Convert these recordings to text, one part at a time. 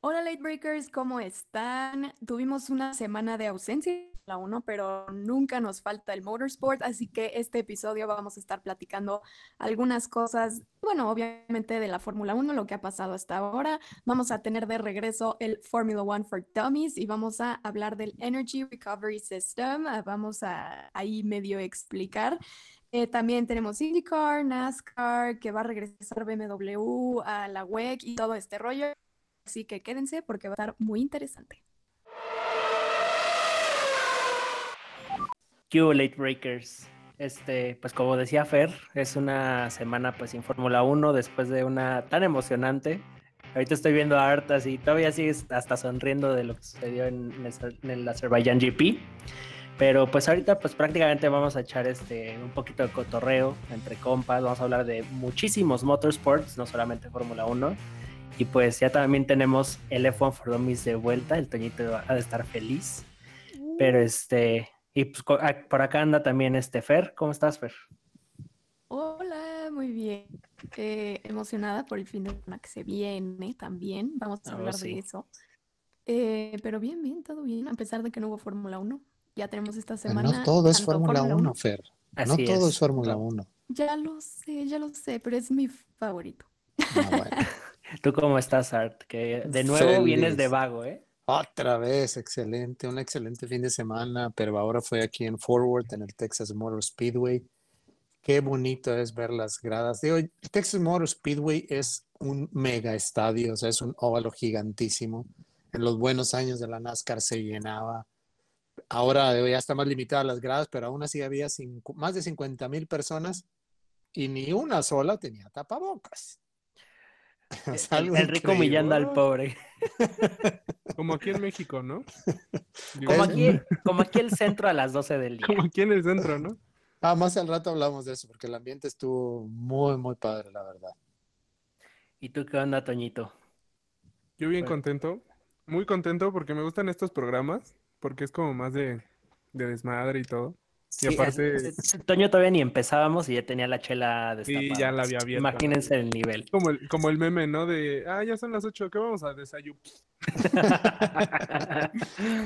Hola Late Breakers, ¿cómo están? Tuvimos una semana de ausencia en la 1, pero nunca nos falta el motorsport, así que este episodio vamos a estar platicando algunas cosas, bueno, obviamente de la Fórmula 1, lo que ha pasado hasta ahora. Vamos a tener de regreso el Formula One for Dummies y vamos a hablar del Energy Recovery System. Ah, Vamos a ahí medio explicar. Eh, también tenemos IndyCar, NASCAR, que va a regresar BMW a la WEC y todo este rollo. Así que quédense porque va a estar muy interesante. Q Late Breakers. Este, pues como decía Fer, es una semana pues sin Fórmula 1 después de una tan emocionante. Ahorita estoy viendo a Artas y todavía sigues hasta sonriendo de lo que sucedió en, en el Azerbaijan GP. Pero pues ahorita pues prácticamente vamos a echar este un poquito de cotorreo entre compas, vamos a hablar de muchísimos motorsports, no solamente Fórmula 1. Y pues ya también tenemos el F1 for Dummies de vuelta, el Toñito ha de estar feliz. Pero este, y pues ah, por acá anda también este Fer, ¿cómo estás Fer? Hola, muy bien. Eh, emocionada por el fin de semana que se viene también. Vamos a Oh, hablar sí. de eso. Eh, pero bien, bien, todo bien, a pesar de que no hubo Fórmula 1. Ya tenemos esta semana. No todo es Fórmula 1, Fer. No Así todo es. es Fórmula No. 1. Ya lo sé, ya lo sé, pero es mi favorito. Ah, bueno. ¿Tú cómo estás Art? Que de nuevo Feliz. vienes de vago, ¿eh? Otra vez, excelente, un excelente fin de semana, pero ahora fue aquí en Forward, en el Texas Motor Speedway. Qué bonito es ver las gradas. Digo, el Texas Motor Speedway es un mega estadio, o sea, es un óvalo gigantísimo. En los buenos años de la NASCAR se llenaba. Ahora digo, ya está más limitada las gradas, pero aún así había más de 50 mil personas y ni una sola tenía tapabocas. Es El, el rico humillando al pobre. Como aquí en México, ¿no? Como aquí, como aquí el centro a las 12 del día. como aquí en el centro, ¿no? Ah, más al rato hablamos de eso, porque el ambiente estuvo muy, muy padre, la verdad. ¿Y tú qué onda, Toñito? Yo bien Bueno. contento, muy contento porque me gustan estos programas, porque es como más de, de desmadre y todo. Y Sí, aparte, Toño todavía ni empezábamos y ya tenía la chela destapada. Sí, ya la había abierta. Imagínense el nivel. como el, como el meme, ¿no? De, ah, ya son las 8, ¿qué vamos a desayunar?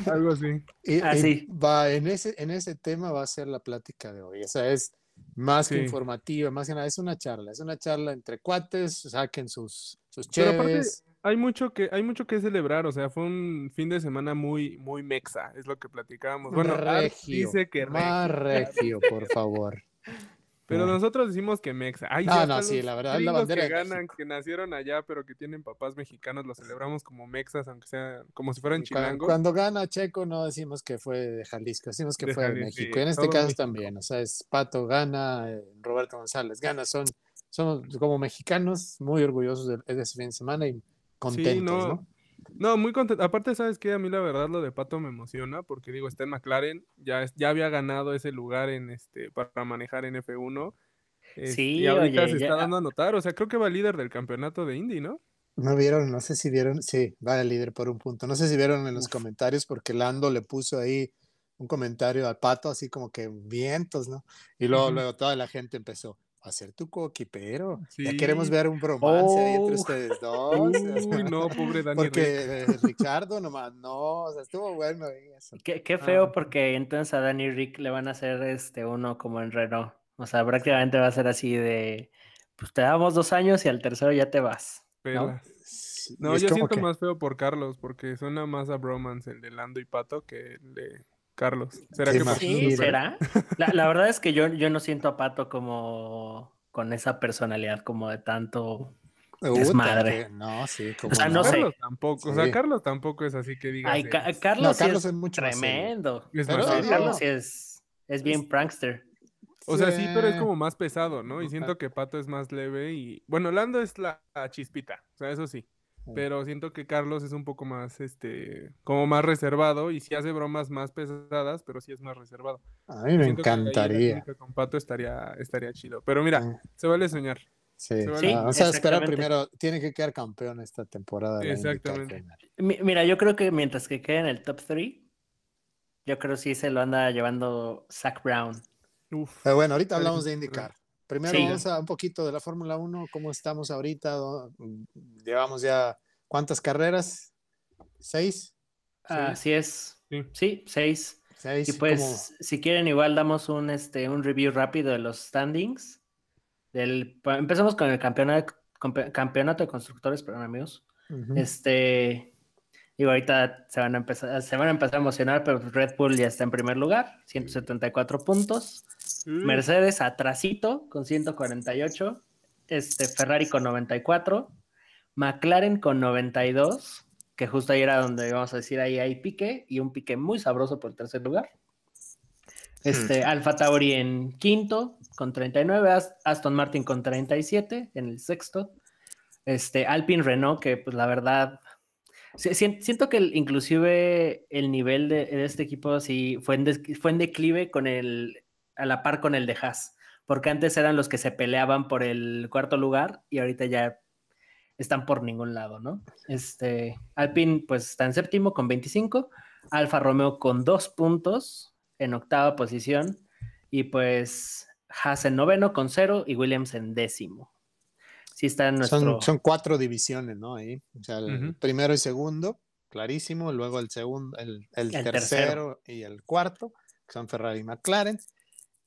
Algo así. Y, Ah, y sí. va, en ese, en ese tema va a ser la plática de hoy. O sea, es más que informativa, más que nada, es una charla, es una charla entre cuates, saquen sus, sus Pero aparte, cheves. Hay mucho que, hay mucho que celebrar, o sea, fue un fin de semana muy, muy mexa, es lo que platicábamos. Bueno, regio, dice que más regio, regio, por favor. pero Ah. nosotros decimos que mexa. Ay, No, sí, no, sí, la verdad, la bandera que ganan, que nacieron allá, pero que tienen papás mexicanos, los celebramos como mexas, aunque sea como si fueran chilangos. cuando gana Checo no decimos que fue de Jalisco, decimos que De fue de México. sí, Y en este caso México. también, o sea, es Pato gana, eh, Roberto González gana, son, somos como mexicanos muy orgullosos de, de ese fin de semana y contentos, no. ¿no? No, muy contento. Aparte, ¿sabes qué? A mí la verdad lo de Pato me emociona porque digo, está en McLaren, ya, es- ya había ganado ese lugar en este para manejar en F1. este, Sí, y ahorita oye, se ya- está dando a notar, o sea, creo que va líder del campeonato de Indy, ¿no? No vieron, no sé si vieron, sí, va el líder por un punto. No sé si vieron en los Uf. comentarios porque Lando le puso ahí un comentario al pato, así como que vientos, ¿no? Y luego, luego toda la gente empezó hacer tu coquipero. Ya queremos Sí. ver un bromance ahí entre Oh. ustedes dos. Uy, no, pobre Dani Porque Rick. eh, Ricardo nomás, no, o sea, estuvo bueno ahí eso. Qué, qué feo Ah. porque entonces a Danny Rick le van a hacer este uno como en Renault. O sea, prácticamente va a ser así de, pues te damos dos años y al tercero ya te vas. ¿no? Sí, yo siento que- más feo por Carlos, porque suena más a bromance el de Lando y Pato que el de Carlos. ¿Será ¿Te que Sí? ¿será? La, la verdad es que yo, yo no siento a Pato como con esa personalidad como de tanto desmadre. que- No, sí, como O sea, no sé. Carlos tampoco, o sea, Sí. Carlos tampoco es así que digas. Ay, Ca- Carlos, sí Carlos es es mucho tremendo. es pero sí. Carlos sí es, es bien prankster. O sea, sí, pero es Sí. como más pesado, ¿no? Y siento que Pato es más leve y... Bueno, Lando es la, la chispita, o sea, eso sí. Sí. Pero siento que Carlos es un poco más, este, como más reservado y sí hace bromas más pesadas, pero sí es más reservado. A mí me Siento que encantaría. Con Pato estaría, estaría chido. Pero mira, Ah, se vale soñar. Sí, Sí, Ah, vamos a esperar exactamente. primero. Tiene que quedar campeón esta temporada. de la IndyCar Exactamente. Mira, yo creo que mientras que quede en el top 3, yo creo sí se lo anda llevando Zach Brown. Uf. Pero bueno, ahorita hablamos de IndyCar. Primero Sí. vamos a un poquito de la Fórmula 1, cómo estamos ahorita. Llevamos ya cuántas carreras. ¿Seis? Así es. Sí. Sí, seis. ¿Seis? Y pues, si quieren, igual damos un, este, un review rápido de los standings. Del, empezamos con el campeonato, campeonato de constructores, perdón, amigos. Ujú. Este, digo, ahorita se van a empezar, se van a empezar a emocionar, pero Red Bull ya está en primer lugar, 174 puntos. Mm. Mercedes atrasito con 148. Este, Ferrari con 94. McLaren con 92, que justo ahí era donde vamos a decir ahí hay pique y un pique muy sabroso por el tercer lugar. Este, Alfa Tauri en quinto con 39, Ast- Aston Martin con 37 en el sexto. Este, Alpine Renault, que pues la verdad, si- si- siento que el- inclusive el nivel de, de este equipo sí fue en, des- fue en declive con el, a la par con el de Haas, porque antes eran los que se peleaban por el cuarto lugar y ahorita ya están por ningún lado, ¿no? Este, Alpine pues está en séptimo con 25, Alfa Romeo con dos puntos en octava posición y pues Haas en noveno con cero y Williams en décimo. Sí está en nuestro... Son, son cuatro divisiones, ¿no? Ahí. O sea, el primero y segundo, clarísimo. Luego el segundo, el, el El tercero, tercero. y el cuarto, que son Ferrari y McLaren.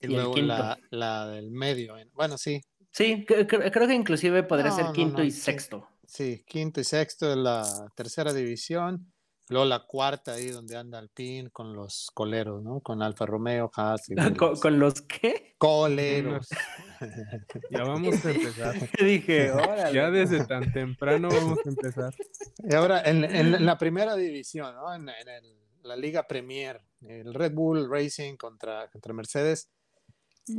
Y, luego quinto. la, la del medio. Bueno, sí, Sí, cre- cre- creo que inclusive podría No, ser quinto no, y sí. sexto. sí, quinto y sexto de la tercera división. Luego la cuarta ahí donde anda Alpine con los coleros, ¿no? Con Alfa Romeo, Haas y ¿Con, los qué? coleros. Ya vamos a empezar. Dije, órale. Ya desde tan temprano vamos a empezar. Y ahora, en, en la primera división, ¿no? En, en el- la Liga Premier, el Red Bull Racing contra, contra Mercedes.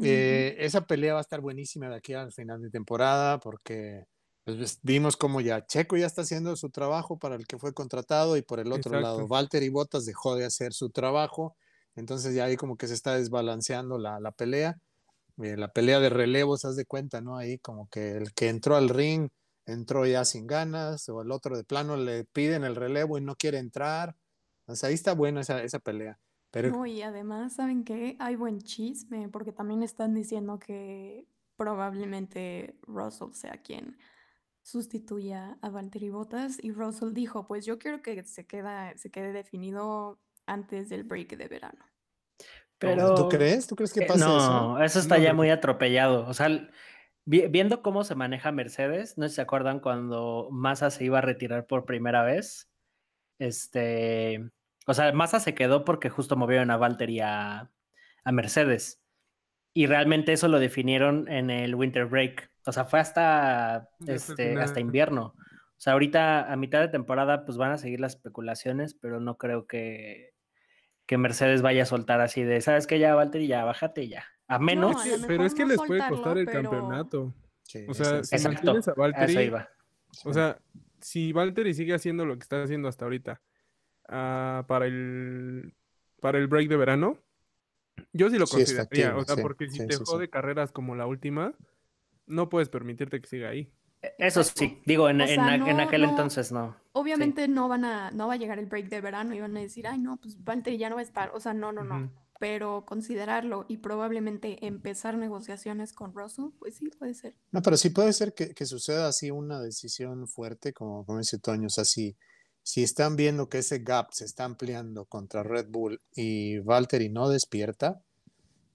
Eh, esa pelea va a estar buenísima de aquí al final de temporada porque pues, vimos como ya Checo ya está haciendo su trabajo para el que fue contratado y por el otro Exacto. lado Valtteri Bottas dejó de hacer su trabajo. Entonces ya ahí como que se está desbalanceando la, la pelea. Eh, la pelea de relevos, haz de cuenta, ¿no? Ahí como que el que entró al ring entró ya sin ganas o el otro de plano le piden el relevo y no quiere entrar. O sea, ahí está buena esa, esa pelea. Pero No, y además, ¿saben qué? Hay buen chisme, porque también están diciendo que probablemente Russell sea quien sustituya a Valtteri Bottas. Y Russell dijo, pues yo quiero que se queda, se quede definido antes del break de verano. Pero... ¿tú crees? ¿Tú crees que Eh, pasa eso? no, eso está No, ya muy atropellado. O sea, vi- viendo cómo se maneja Mercedes, no sé si se acuerdan cuando Massa se iba a retirar por primera vez. Este, o sea, Massa se quedó porque justo movieron a Valtteri a, a Mercedes. Y realmente eso lo definieron en el winter break. O sea, fue hasta, este, hasta invierno. O sea, ahorita a mitad de temporada pues van a seguir las especulaciones, pero no creo que, que Mercedes vaya a soltar así de, ¿sabes qué? Ya, Valtteri, ya, bájate y ya. A menos... No, a pero es que no les puede costar el pero- campeonato. Sí, O sea, si Exacto, mantienes a a eso Valtteri, iba. o sea, si Valtteri sigue haciendo lo que está haciendo hasta ahorita ah, para el para el break de verano, yo sí lo Sí, consideraría. o sea, sí, porque si sí, te sí, sí. jode carreras como la última, no puedes permitirte que siga ahí. E- Eso sí, digo, en, O en sea, en no- aquel no- entonces no. Obviamente no van a, no va a llegar el break de verano y van a decir, ay, no, pues Valtteri ya no va a estar. O sea, no, no, no. Pero considerarlo y probablemente empezar negociaciones con Russell, pues sí, puede ser. No, pero sí puede ser que, que suceda así una decisión fuerte, como, como dice Toño. O sea, si, si están viendo que ese gap se está ampliando contra Red Bull y Valtteri no despierta,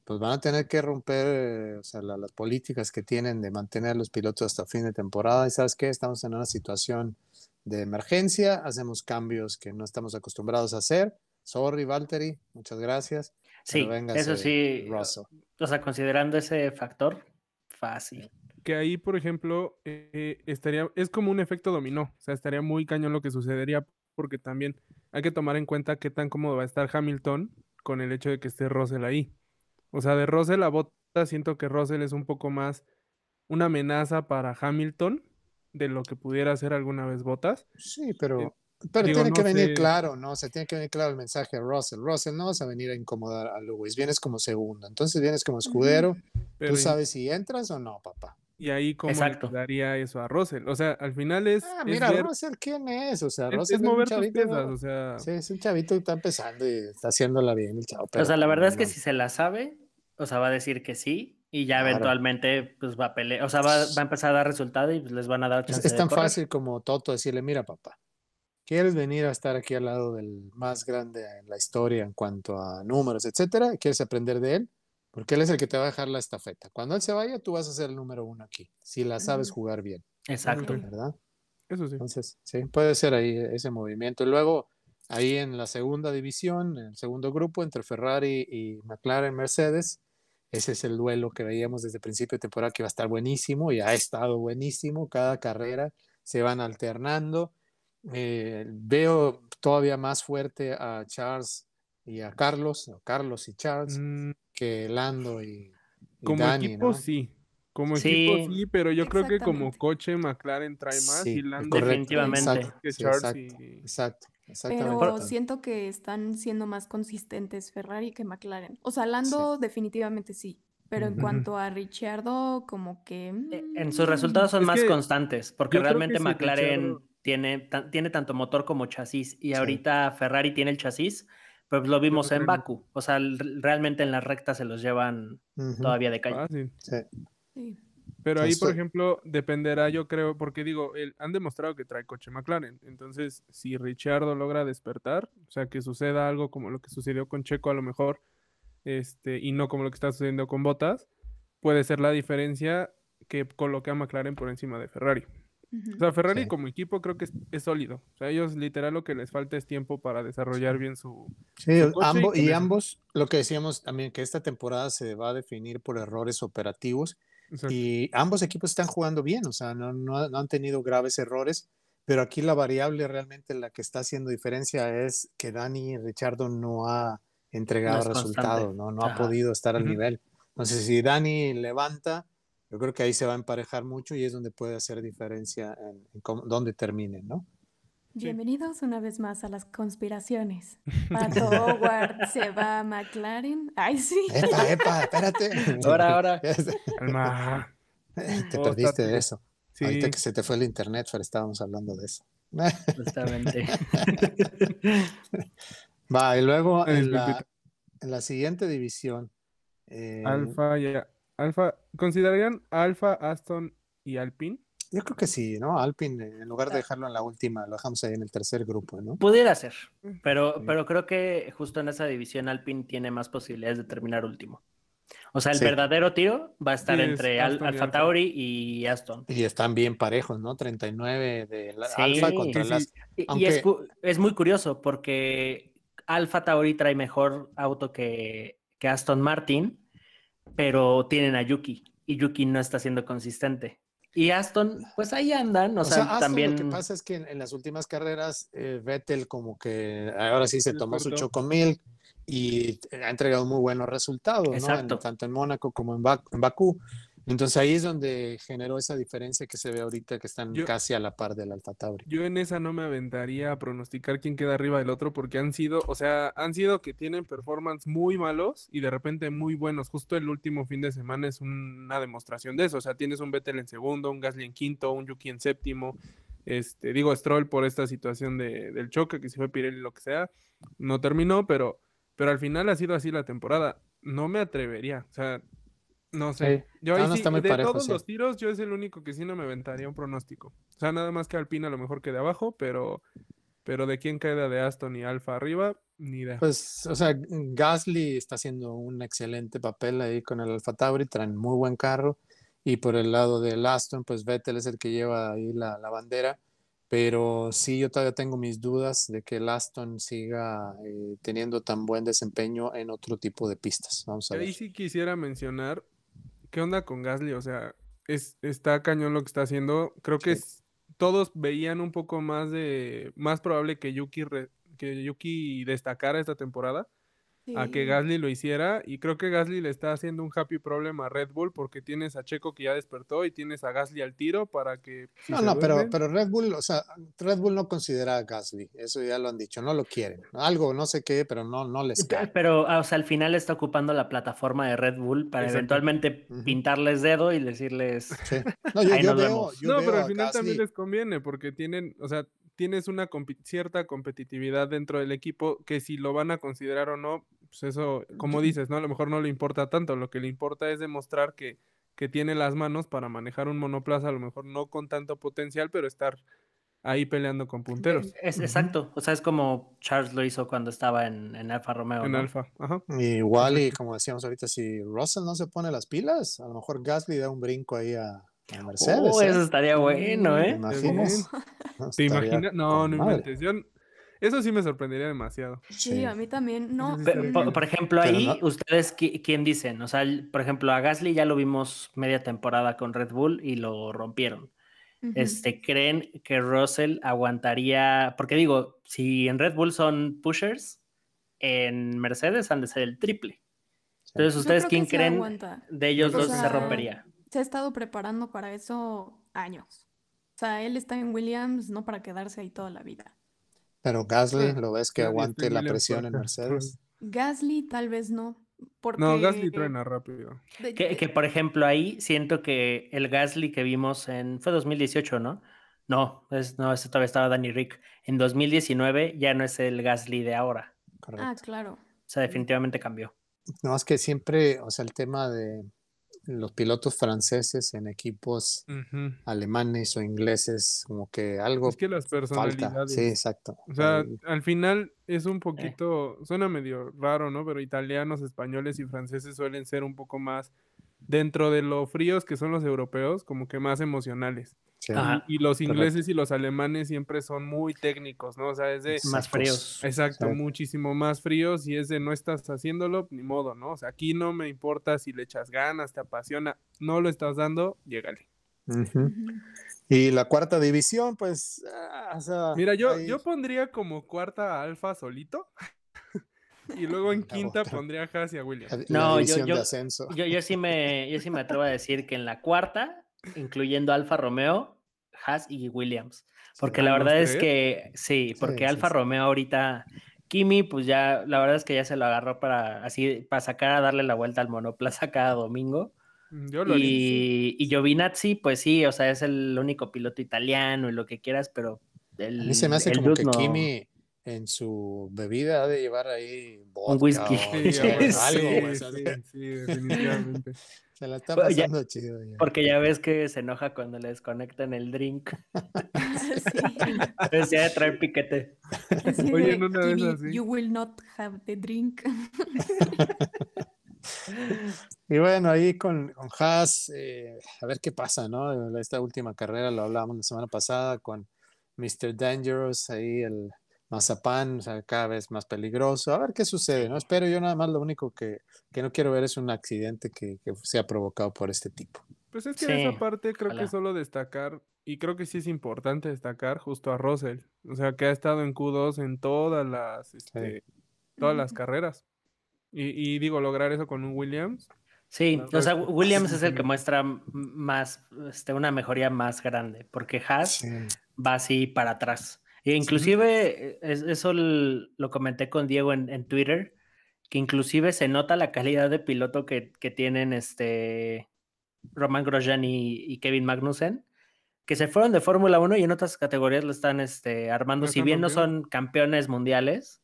pues van a tener que romper o sea, la- las políticas que tienen de mantener los pilotos hasta fin de temporada. Y sabes qué, estamos en una situación de emergencia, hacemos cambios que no estamos acostumbrados a hacer. Sorry, Valtteri, muchas gracias. Sí, véngase eso sí. Russell. O sea, considerando ese factor, fácil. Que ahí, por ejemplo, eh, estaría, es como un efecto dominó. O sea, estaría muy cañón lo que sucedería, porque también hay que tomar en cuenta qué tan cómodo va a estar Hamilton con el hecho de que esté Russell ahí. O sea, de Russell a Bottas, siento que Russell es un poco más una amenaza para Hamilton de lo que pudiera ser alguna vez Bottas. Sí, pero, Eh, pero digo, tiene no que venir sé. claro, ¿no? O sea, tiene que venir claro el mensaje a Russell. Russell, no vas a venir a incomodar a Lewis, vienes como segundo. Entonces vienes como escudero, tú sabes si entras o no, papá. Y ahí cómo le Exacto. daría eso a Russell. O sea, al final es, Ah, es mira, ver- Russell, ¿quién es? O sea, es- Russell es es un chavito, piezas. ¿no? O sea, Sí, es un chavito que está empezando y está haciéndola bien el chavo. o sea, la verdad es que no. si se la sabe, o sea, va a decir que sí y ya Claro. eventualmente pues va a pelear, o sea, va, va a empezar a dar resultado y pues, les van a dar Es, chance es tan fácil como Toto decirle, mira, papá, quieres venir a estar aquí al lado del más grande en la historia en cuanto a números, etcétera, quieres aprender de él, porque él es el que te va a dejar la estafeta. Cuando él se vaya, tú vas a ser el número uno aquí, si la sabes jugar bien, Exacto. ¿verdad? Eso sí. Entonces, sí, puede ser ahí ese movimiento. Y luego, ahí en la segunda división, en el segundo grupo, entre Ferrari y McLaren Mercedes, ese es el duelo que veíamos desde el principio de temporada que iba a estar buenísimo y ha estado buenísimo. Cada carrera se van alternando. Eh, veo todavía más fuerte a Charles y a Carlos, Carlos y Charles, Mm, que Lando y, y como Dani, equipo ¿no? sí. Como Sí. equipo sí, pero yo creo que como coche McLaren trae más Sí, y Lando correcto, Definitivamente. exacto, que sí, Charles exacto, y- exacto, exactamente. Pero siento que están siendo más consistentes Ferrari que McLaren. O sea, Lando definitivamente sí. Pero en cuanto a Ricciardo, como que... Eh, mm, En sus resultados son Es más que constantes, porque realmente McLaren tiene, tiene tanto motor como chasis, y Sí. ahorita Ferrari tiene el chasis, pero lo vimos en McLaren no. Baku. O sea, realmente en las rectas se los llevan todavía de calle. Fácil. sí. sí. Pero ahí, por ejemplo, dependerá, yo creo, porque digo, el- han demostrado que trae coche McLaren. Entonces, si Ricciardo logra despertar, o sea, que suceda algo como lo que sucedió con Checo a lo mejor, este, y no como lo que está sucediendo con Bottas, puede ser la diferencia que coloque a McLaren por encima de Ferrari. Ujú. O sea, Ferrari Sí. como equipo creo que es, es sólido. O sea, ellos literal lo que les falta es tiempo para desarrollar bien su... Sí, su coche y y ambos, lo que decíamos también, que esta temporada se va a definir por errores operativos Exacto. y ambos equipos están jugando bien, o sea, no, no, no han tenido graves errores, pero aquí la variable realmente la que está haciendo diferencia es que Dani Richardo no ha entregado No resultados, no, no ha Ajá. podido estar al nivel. Entonces, si Dani levanta, yo creo que ahí se va a emparejar mucho y es donde puede hacer diferencia en, en cómo- dónde terminen, ¿no? Bienvenidos una vez más a las conspiraciones. Pato Howard se va a McLaren. Ay, sí. Epa, epa, espérate. Ahora, ahora. Calma. Te Oh, perdiste de eso. Sí. Ahorita que se te fue el internet, Fer, estábamos hablando de eso. Justamente. Va, y luego la, en la siguiente división. eh, Alfa y Alfa, ¿considerarían Alfa, Aston y Alpine? Yo creo que sí, ¿no? Alpine, en lugar de dejarlo en la última, lo dejamos ahí en el tercer grupo, ¿no? Pudiera ser, pero, Sí. pero creo que justo en esa división Alpine tiene más posibilidades de terminar último. O sea, el Sí. verdadero tiro va a estar Sí, es entre Al- Alfa. Tauri y Aston. Y están bien parejos, ¿no? 39 de la. Alfa contra Sí, las. sí. Y, y Aunque- es, es muy curioso porque Alfa Tauri trae mejor auto que, que Aston Martin, pero tienen a Yuki y Yuki no está siendo consistente. Y Aston, pues ahí andan, o, O, sea, sea, Aston también... lo que pasa es que en, en las últimas carreras, eh, Vettel como que ahora sí se tomó su Despertó. chocomil y ha entregado muy buenos resultados, ¿no? En- tanto en Mónaco como en, Bak- en Bakú. Entonces ahí es donde generó esa diferencia que se ve ahorita que están Yo- casi a la par del Alfa Tauri. Yo en esa no me aventaría a pronosticar quién queda arriba del otro porque han sido, o sea, han sido que tienen performance muy malos y de repente muy buenos. Justo el último fin de semana es una demostración de eso. O sea, tienes un Vettel en segundo, un Gasly en quinto, un Yuki en séptimo. Este, digo, Stroll por esta situación de, del choque, que si fue Pirelli lo que sea, no terminó, pero, pero al final ha sido así la temporada. No me atrevería, o sea, no sé. Sí. Yo ahí No, no sí, de parejo, todos sí. los tiros, yo es el único que sí no me aventaría un pronóstico. O sea, nada más que Alpine a lo mejor que de abajo, pero, pero de quién queda de Aston y Alfa arriba, ni idea. Pues, o sea, Gasly está haciendo un excelente papel ahí con el Alfa Tauri, traen muy buen carro. Y por el lado del Aston, pues Vettel es el que lleva ahí la, la bandera. Pero sí, yo todavía tengo mis dudas de que el Aston siga eh, teniendo tan buen desempeño en otro tipo de pistas. Vamos a ver. ahí sí quisiera mencionar, ¿qué onda con Gasly? O sea, es, está cañón lo que está haciendo. Creo que Sí. es- todos veían un poco más de, más probable que Yuki, re- que Yuki destacara esta temporada. A que. Gasly lo hiciera y creo que Gasly le está haciendo un happy problem a Red Bull porque tienes a Checo que ya despertó y tienes a Gasly al tiro para que si No, no, pero, duerme- pero Red Bull, o sea, Red Bull no considera a Gasly, eso ya lo han dicho, no lo quieren. Algo, no sé qué, pero no, no les cae. Pero, ah, o sea, al final está ocupando la plataforma de Red Bull para Exacto. eventualmente pintarles dedo y decirles, Sí. No, yo, Ahí yo veo, no, veo pero al final también les conviene porque tienen, o sea, tienes una cierta competitividad dentro del equipo que si lo van a considerar o no, pues eso, como dices, ¿no? A lo mejor no le importa tanto, lo que le importa es demostrar que, que tiene las manos para manejar un monoplaza, a lo mejor no con tanto potencial, pero estar ahí peleando con punteros. Es, exacto. O sea, es como Charles lo hizo cuando estaba en, en Alfa Romeo. En ¿no? Alfa, ajá. Igual y como decíamos ahorita, si Russell no se pone las pilas, a lo mejor Gasly da un brinco ahí a, a Mercedes. Oh, ¿eh? eso estaría bueno, ¿Te ¿eh? imaginas? ¿Te imaginas? No, no madre. inventes. Yo- eso sí me sorprendería demasiado. Sí, Sí. a mí también. No, Pero, por, por ejemplo, ahí, no- ¿ustedes qui- quién dicen? O sea, el- por ejemplo, a Gasly ya lo vimos media temporada con Red Bull y lo rompieron. Este, ¿creen que Russell aguantaría? Porque digo, si en Red Bull son pushers, en Mercedes han de ser el triple. Entonces, ¿ustedes quién creen aguanta. de ellos dos se rompería? Se ha estado preparando para eso años. O sea, él está en Williams no para quedarse ahí toda la vida. Pero Gasly, Sí. ¿lo ves que aguante la presión en. Mercedes? Gasly tal vez no. Porque No, Gasly truena rápido. Que, que, por ejemplo, ahí siento que el Gasly que vimos en. Fue 2018, ¿no? No, es, no, ese todavía estaba Danny Rick. En 2019 ya no es el Gasly de ahora. Correcto. Ah, claro. O sea, definitivamente cambió. No, es que siempre, o sea, el tema de los pilotos franceses en equipos alemanes o ingleses, como que algo Es que las falta. personalidades. Sí, exacto. O sea, Ahí- al final es un poquito, suena medio raro, ¿no? Pero italianos, españoles y franceses suelen ser un poco más, dentro de lo fríos que son los europeos, como que más emocionales. sí. Y, y los correcto. ingleses y los alemanes siempre son muy técnicos, ¿no? O sea, es de, Más fríos. exacto, Sí. muchísimo más fríos y es de no estás haciéndolo, ni modo, ¿no? O sea, aquí no me importa si le echas ganas, te apasiona, no lo estás dando, llégale. Y la cuarta división, pues, ah, o sea, Mira, yo, ahí- yo pondría como cuarta Alfa solito. Y luego en La quinta otra. pondría a Haas y a Williams. No, yo- yo- de ascenso. Yo, yo, sí me, yo sí me atrevo a decir que en la cuarta, incluyendo Alfa Romeo, Haas y Williams. Porque ¿A la verdad es que sí, porque Sí, sí, Alfa sí. Romeo ahorita, Kimi, pues ya, la verdad es que ya se lo agarró para así, para sacar a darle la vuelta al monoplaza cada domingo. Mm, Yo lo. Y, y Giovinazzi, pues sí, o sea, es el único piloto italiano y lo que quieras, pero el, A mí se me hace el como que no- Kimi en su bebida ha de llevar ahí vodka whisky. o Sí, algo, Sí, pues, así. sí, sí, definitivamente. Se la está ya- pasando chido. ya. Porque ya ves que se enoja cuando le desconectan el drink. Entonces ya de traer piquete. Así Oye, en una de "Kimi, esas, sí. You will not have the drink. Y bueno, ahí con, con Haas, eh, a ver qué pasa, ¿no? Esta última carrera lo hablábamos la semana pasada con Mr. Dangerous, ahí el Mazapán, o sea, cada vez más peligroso. A ver qué sucede, ¿no? Espero yo nada más lo único que, que no quiero ver es un accidente que, que sea provocado por este tipo. Pues es que Sí, esa parte creo que solo destacar, y creo que sí es importante destacar justo a Russell, o sea, que ha estado en Q2 en todas las, este, todas las carreras. Y, y digo, lograr eso con un Williams, Sí, o sea, Williams es el que muestra más, este, una mejoría más grande, porque Haas Sí. va así para atrás. E inclusive, es- eso lo comenté con Diego en, en Twitter, que inclusive se nota la calidad de piloto que, que tienen este Roman Grosjean y, y Kevin Magnussen, que se fueron de Fórmula 1 y en otras categorías lo están este, armando, si bien no son campeones mundiales,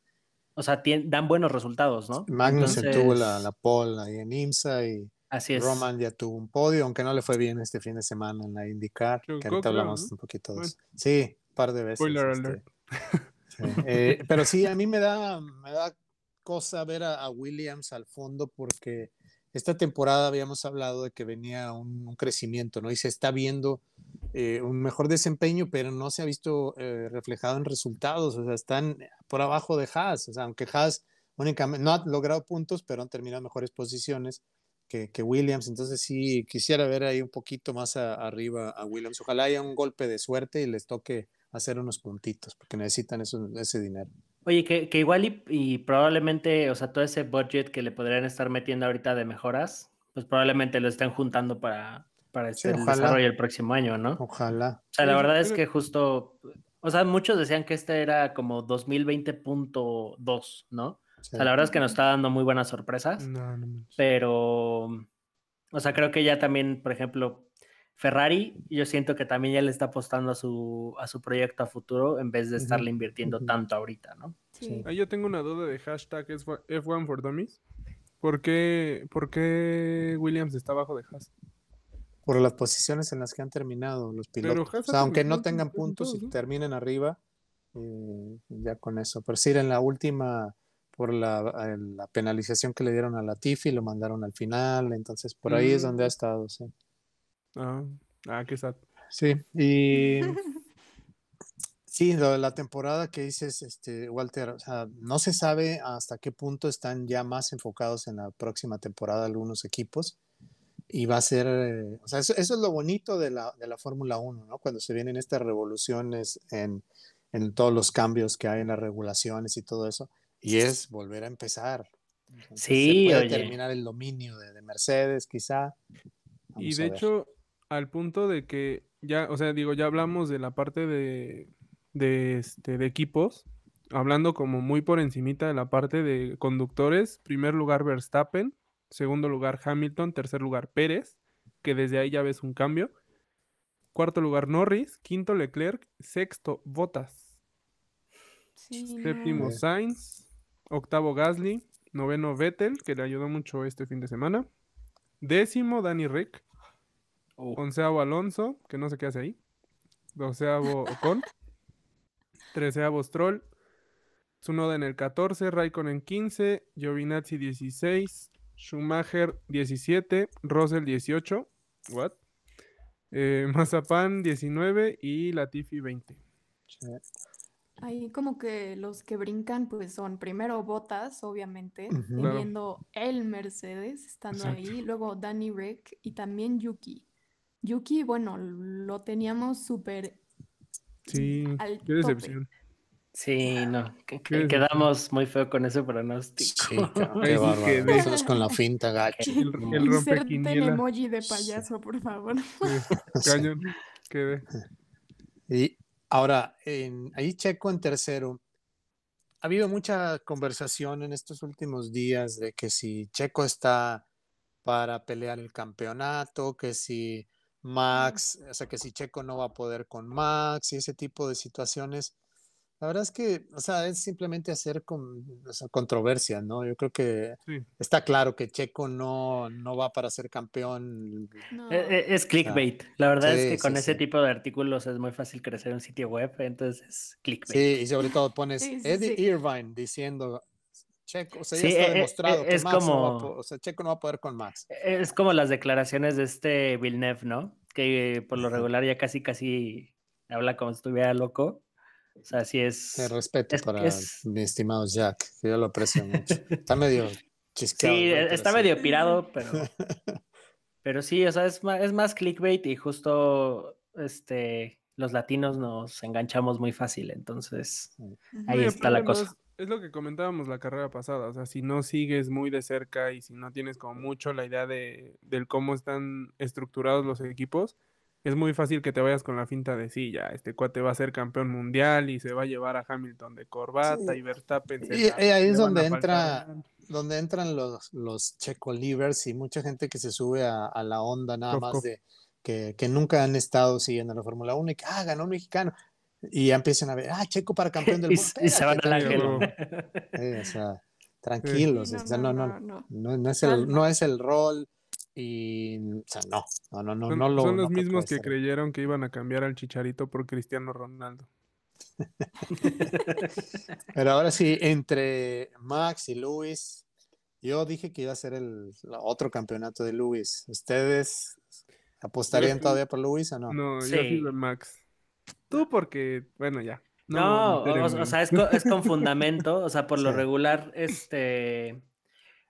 o sea, tien- dan buenos resultados, ¿no? Magnussen tuvo la, la pole ahí en IMSA y Así es. Roman ya tuvo un podio, aunque no le fue bien este fin de semana en la IndyCar, que ahorita hablamos ¿no? un poquito de Bueno. eso. Sí, par de veces. Spoiler este, alert. sí. Eh, pero sí, a mí me da, me da cosa ver a, a Williams al fondo porque esta temporada habíamos hablado de que venía un, un crecimiento, ¿no? Y se está viendo eh, un mejor desempeño, pero no se ha visto eh, reflejado en resultados, o sea, están por abajo de Haas, o sea, aunque Haas únicamente no ha logrado puntos, pero han terminado mejores posiciones que, que Williams, entonces sí quisiera ver ahí un poquito más a- arriba a Williams, ojalá haya un golpe de suerte y les toque hacer unos puntitos, porque necesitan eso- ese dinero. Oye, que, que igual y, y probablemente, o sea, todo ese budget que le podrían estar metiendo ahorita de mejoras, pues probablemente lo estén juntando para, para este, desarrollo el próximo año, ¿no? O Ojalá. sea, la Sí, verdad es que justo, o sea, muchos decían que este era como 2020.2, ¿no? O sea, la verdad es que nos está dando muy buenas sorpresas, No, no manches. pero, o sea, creo que ya también, por ejemplo, Ferrari, yo siento que también ya le está apostando a su, a su proyecto a futuro en vez de estarle invirtiendo tanto ahorita, ¿no? Sí. Ahí yo tengo una duda de hashtag F1 F1 for Dummies. ¿Por qué, ¿Por qué Williams está abajo de Haas? por las posiciones en las que han terminado los Pero pilotos. O sea, aunque no tengan en puntos y terminen arriba, eh, ya con eso. Pero sí, en la última, por la, la penalización que le dieron a Latifi, lo mandaron al final. Entonces, por ahí es donde ha Mm. estado, sí. Ah, ah, qué sad. Sí, y sí, lo de la temporada que dices, este, Walter, o sea, no se sabe hasta qué punto están ya más enfocados en la próxima temporada algunos equipos. Y va a ser, eh, o sea, eso, eso es lo bonito de la, de la Fórmula 1, ¿no? Cuando se vienen estas revoluciones en, en todos los cambios que hay en las regulaciones y todo eso, y es volver a empezar. Entonces, Sí, se puede oye. terminar el dominio de, de Mercedes, quizá. Y Vamos a de hecho, al punto de que ya, o sea, digo, ya hablamos de la parte de, de, este, de equipos, hablando como muy por encimita de la parte de conductores, primer lugar Verstappen, segundo lugar Hamilton, tercer lugar Pérez, que desde ahí ya ves un cambio, cuarto lugar Norris, quinto Leclerc, sexto Bottas, Sí, séptimo Sí. Sainz, octavo Gasly, noveno Vettel, que le ayudó mucho este fin de semana, décimo Danny Rick, Uh, Onceavo Alonso, que no sé qué hace ahí. Doceavo Ocon. Treceavo Stroll. Tsunoda en el 14. Raikkonen en 15. Giovinazzi 16. Schumacher 17. Russell 18. What? Eh, Mazapán 19 y Latifi 20. Sí. Ahí como que los que brincan pues son primero Bottas, obviamente, teniendo el Mercedes estando Exacto. ahí, luego Danny Rick y también Yuki. Yuki, bueno, lo teníamos súper Sí, al qué tope. decepción. sí, no. que- Qué que- decepción. quedamos muy feo con ese pronóstico. Sí, qué bárbaro. Nosotros con la finta gacho. El, el rompequiniela. emoji de payaso, por favor. Sí. Cañón. Quedé. Y ahora, en, ahí Checo en tercero. Ha habido mucha conversación en estos últimos días de que si Checo está para pelear el campeonato, que si Max, o sea, que si Checo no va a poder con Max y ese tipo de situaciones. La verdad es que, o sea, es simplemente hacer con, o sea, controversia, ¿no? Yo creo que Sí. está claro que Checo no, no va para ser campeón. No. Eh, eh, Es clickbait. La verdad es que con sí, ese sí. tipo de artículos es muy fácil crecer un sitio web, entonces es clickbait. Sí, y sobre todo pones Sí, sí, Eddie sí. Irvine diciendo Checo, o sea, Sí, ya está eh, demostrado eh, que es Max no va a o sea, Checo no va a poder con Max. Es como las declaraciones de este Villeneuve, ¿no? Que por lo regular ya casi casi habla como si estuviera loco. O sea, sí es. Te respeto es- para es- mi estimado Jack, que yo lo aprecio mucho. Está medio chisqueado. Sí, e- está sí. medio pirado, pero. Pero sí, o sea, es más, es más clickbait y justo este los latinos nos enganchamos muy fácil, entonces ahí está la cosa. Es lo que comentábamos la carrera pasada, o sea, si no sigues muy de cerca y si no tienes como mucho la idea de del cómo están estructurados los equipos, es muy fácil que te vayas con la finta de sí, ya, este cuate va a ser campeón mundial y se va a llevar a Hamilton de corbata Sí. y Verstappen Y- y ahí es donde entra-. Donde entran los, los Checo Livers y mucha gente que se sube a, a la onda nada más de que, que nunca han estado siguiendo la Fórmula 1 y que, ah, ganó un mexicano. Y ya empiezan a ver, ah, Checo para campeón del mundo. y se van al ángel. o sea, Sí, tranquilos. no, o sea, no, no, no, no, no. no, no es el, no es el rol y, o sea, no, no, no, no, Son, no lo. son los mismos que creyeron que iban a cambiar al Chicharito por Cristiano Ronaldo. Pero ahora sí, entre Max y Luis, yo dije que iba a ser el otro campeonato de Luis. ¿Ustedes apostarían Yo- todavía por Luis o no? No, yo Sí. Max. Tú porque, bueno, ya. No, o, sea, es, co- es con fundamento, o sea, por lo regular, este,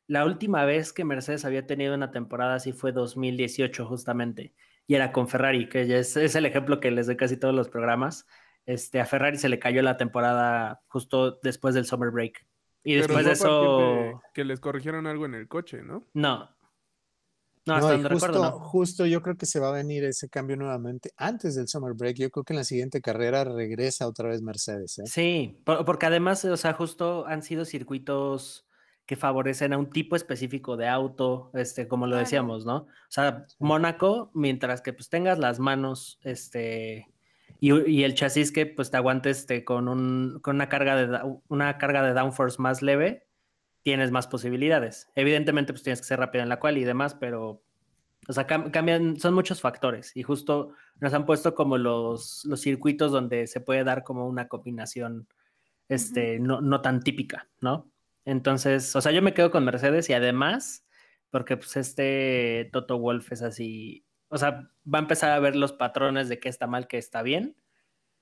la última vez que Mercedes había tenido una temporada así fue 2018 justamente, y era con Ferrari, que ya es, es el ejemplo que les doy casi todos los programas. Este, a Ferrari se le cayó la temporada justo después del summer break. Y después de eso, que les corrigieron algo en el coche, ¿no? no. No, No, hasta y donde justo, recuerdo, no. justo yo creo que se va a venir ese cambio nuevamente antes del summer break. Yo creo que en la siguiente carrera regresa otra vez Mercedes. ¿eh? Sí, por- porque además, o sea, justo han sido circuitos que favorecen a un tipo específico de auto, este, como lo decíamos, ¿no? O sea, Mónaco, mientras que pues tengas las manos, este, y, y el chasis que pues te aguante este, con, un, con una, carga de, una carga de downforce más leve, tienes más posibilidades. Evidentemente, pues tienes que ser rápido en la cual y demás, pero O sea, cam- cambian, son muchos factores y justo nos han puesto como los, los circuitos donde se puede dar como una combinación este, no, no tan típica, ¿no? Entonces, o sea, yo me quedo con Mercedes y además, porque pues este Toto Wolf es así, o sea, va a empezar a ver los patrones de qué está mal, qué está bien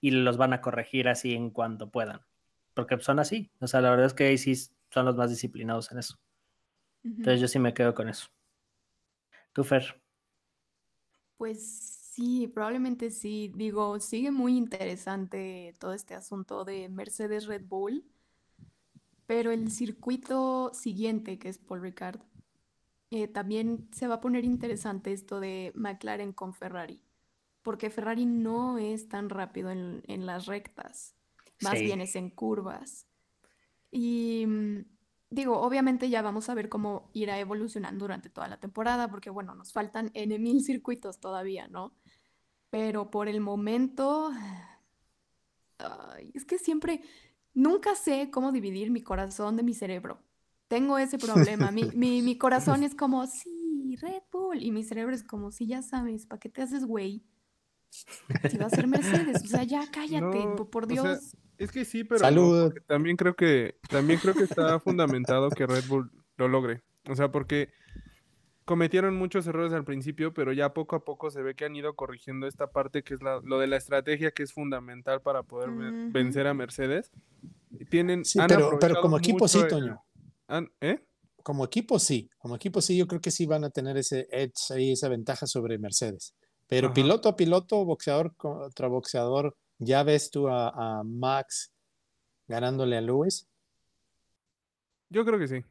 y los van a corregir así en cuanto puedan, porque son así, o sea, la verdad es que ahí sí son los más disciplinados en eso. Entonces yo sí me quedo con eso. ¿Tú, Fer? Pues sí, probablemente sí. Digo, sigue muy interesante todo este asunto de Mercedes Red Bull, pero el circuito siguiente, que es Paul Ricard, eh, también se va a poner interesante esto de McLaren con Ferrari, porque Ferrari no es tan rápido en, en las rectas, más Sí. bien es en curvas. Y mm, digo, obviamente ya vamos a ver cómo irá evolucionando durante toda la temporada, porque bueno, nos faltan N mil circuitos todavía, ¿no? Pero por el momento, ay, es que siempre, nunca sé cómo dividir mi corazón de mi cerebro. Tengo ese problema. Mi, mi, mi corazón es como, sí, Red Bull. Y mi cerebro es como, sí, ya sabes, ¿para qué te haces güey? Si va a ser Mercedes, o sea, ya cállate, No, por o sea, Dios. Es que sí, pero no, también creo que también creo que está fundamentado que Red Bull lo logre. O sea, porque cometieron muchos errores al principio, pero ya poco a poco se ve que han ido corrigiendo esta parte que es la- lo de la estrategia que es fundamental para poder vencer a Mercedes. Tienen, Sí, han pero, como equipo sí, el- Toño. han- ¿eh? Como equipo sí, como equipo sí, yo creo que sí van a tener ese edge ahí, esa ventaja sobre Mercedes. Pero Ajá. piloto a piloto, boxeador contra boxeador, ¿ya ves tú a, a Max ganándole a Lewis? Yo creo que sí.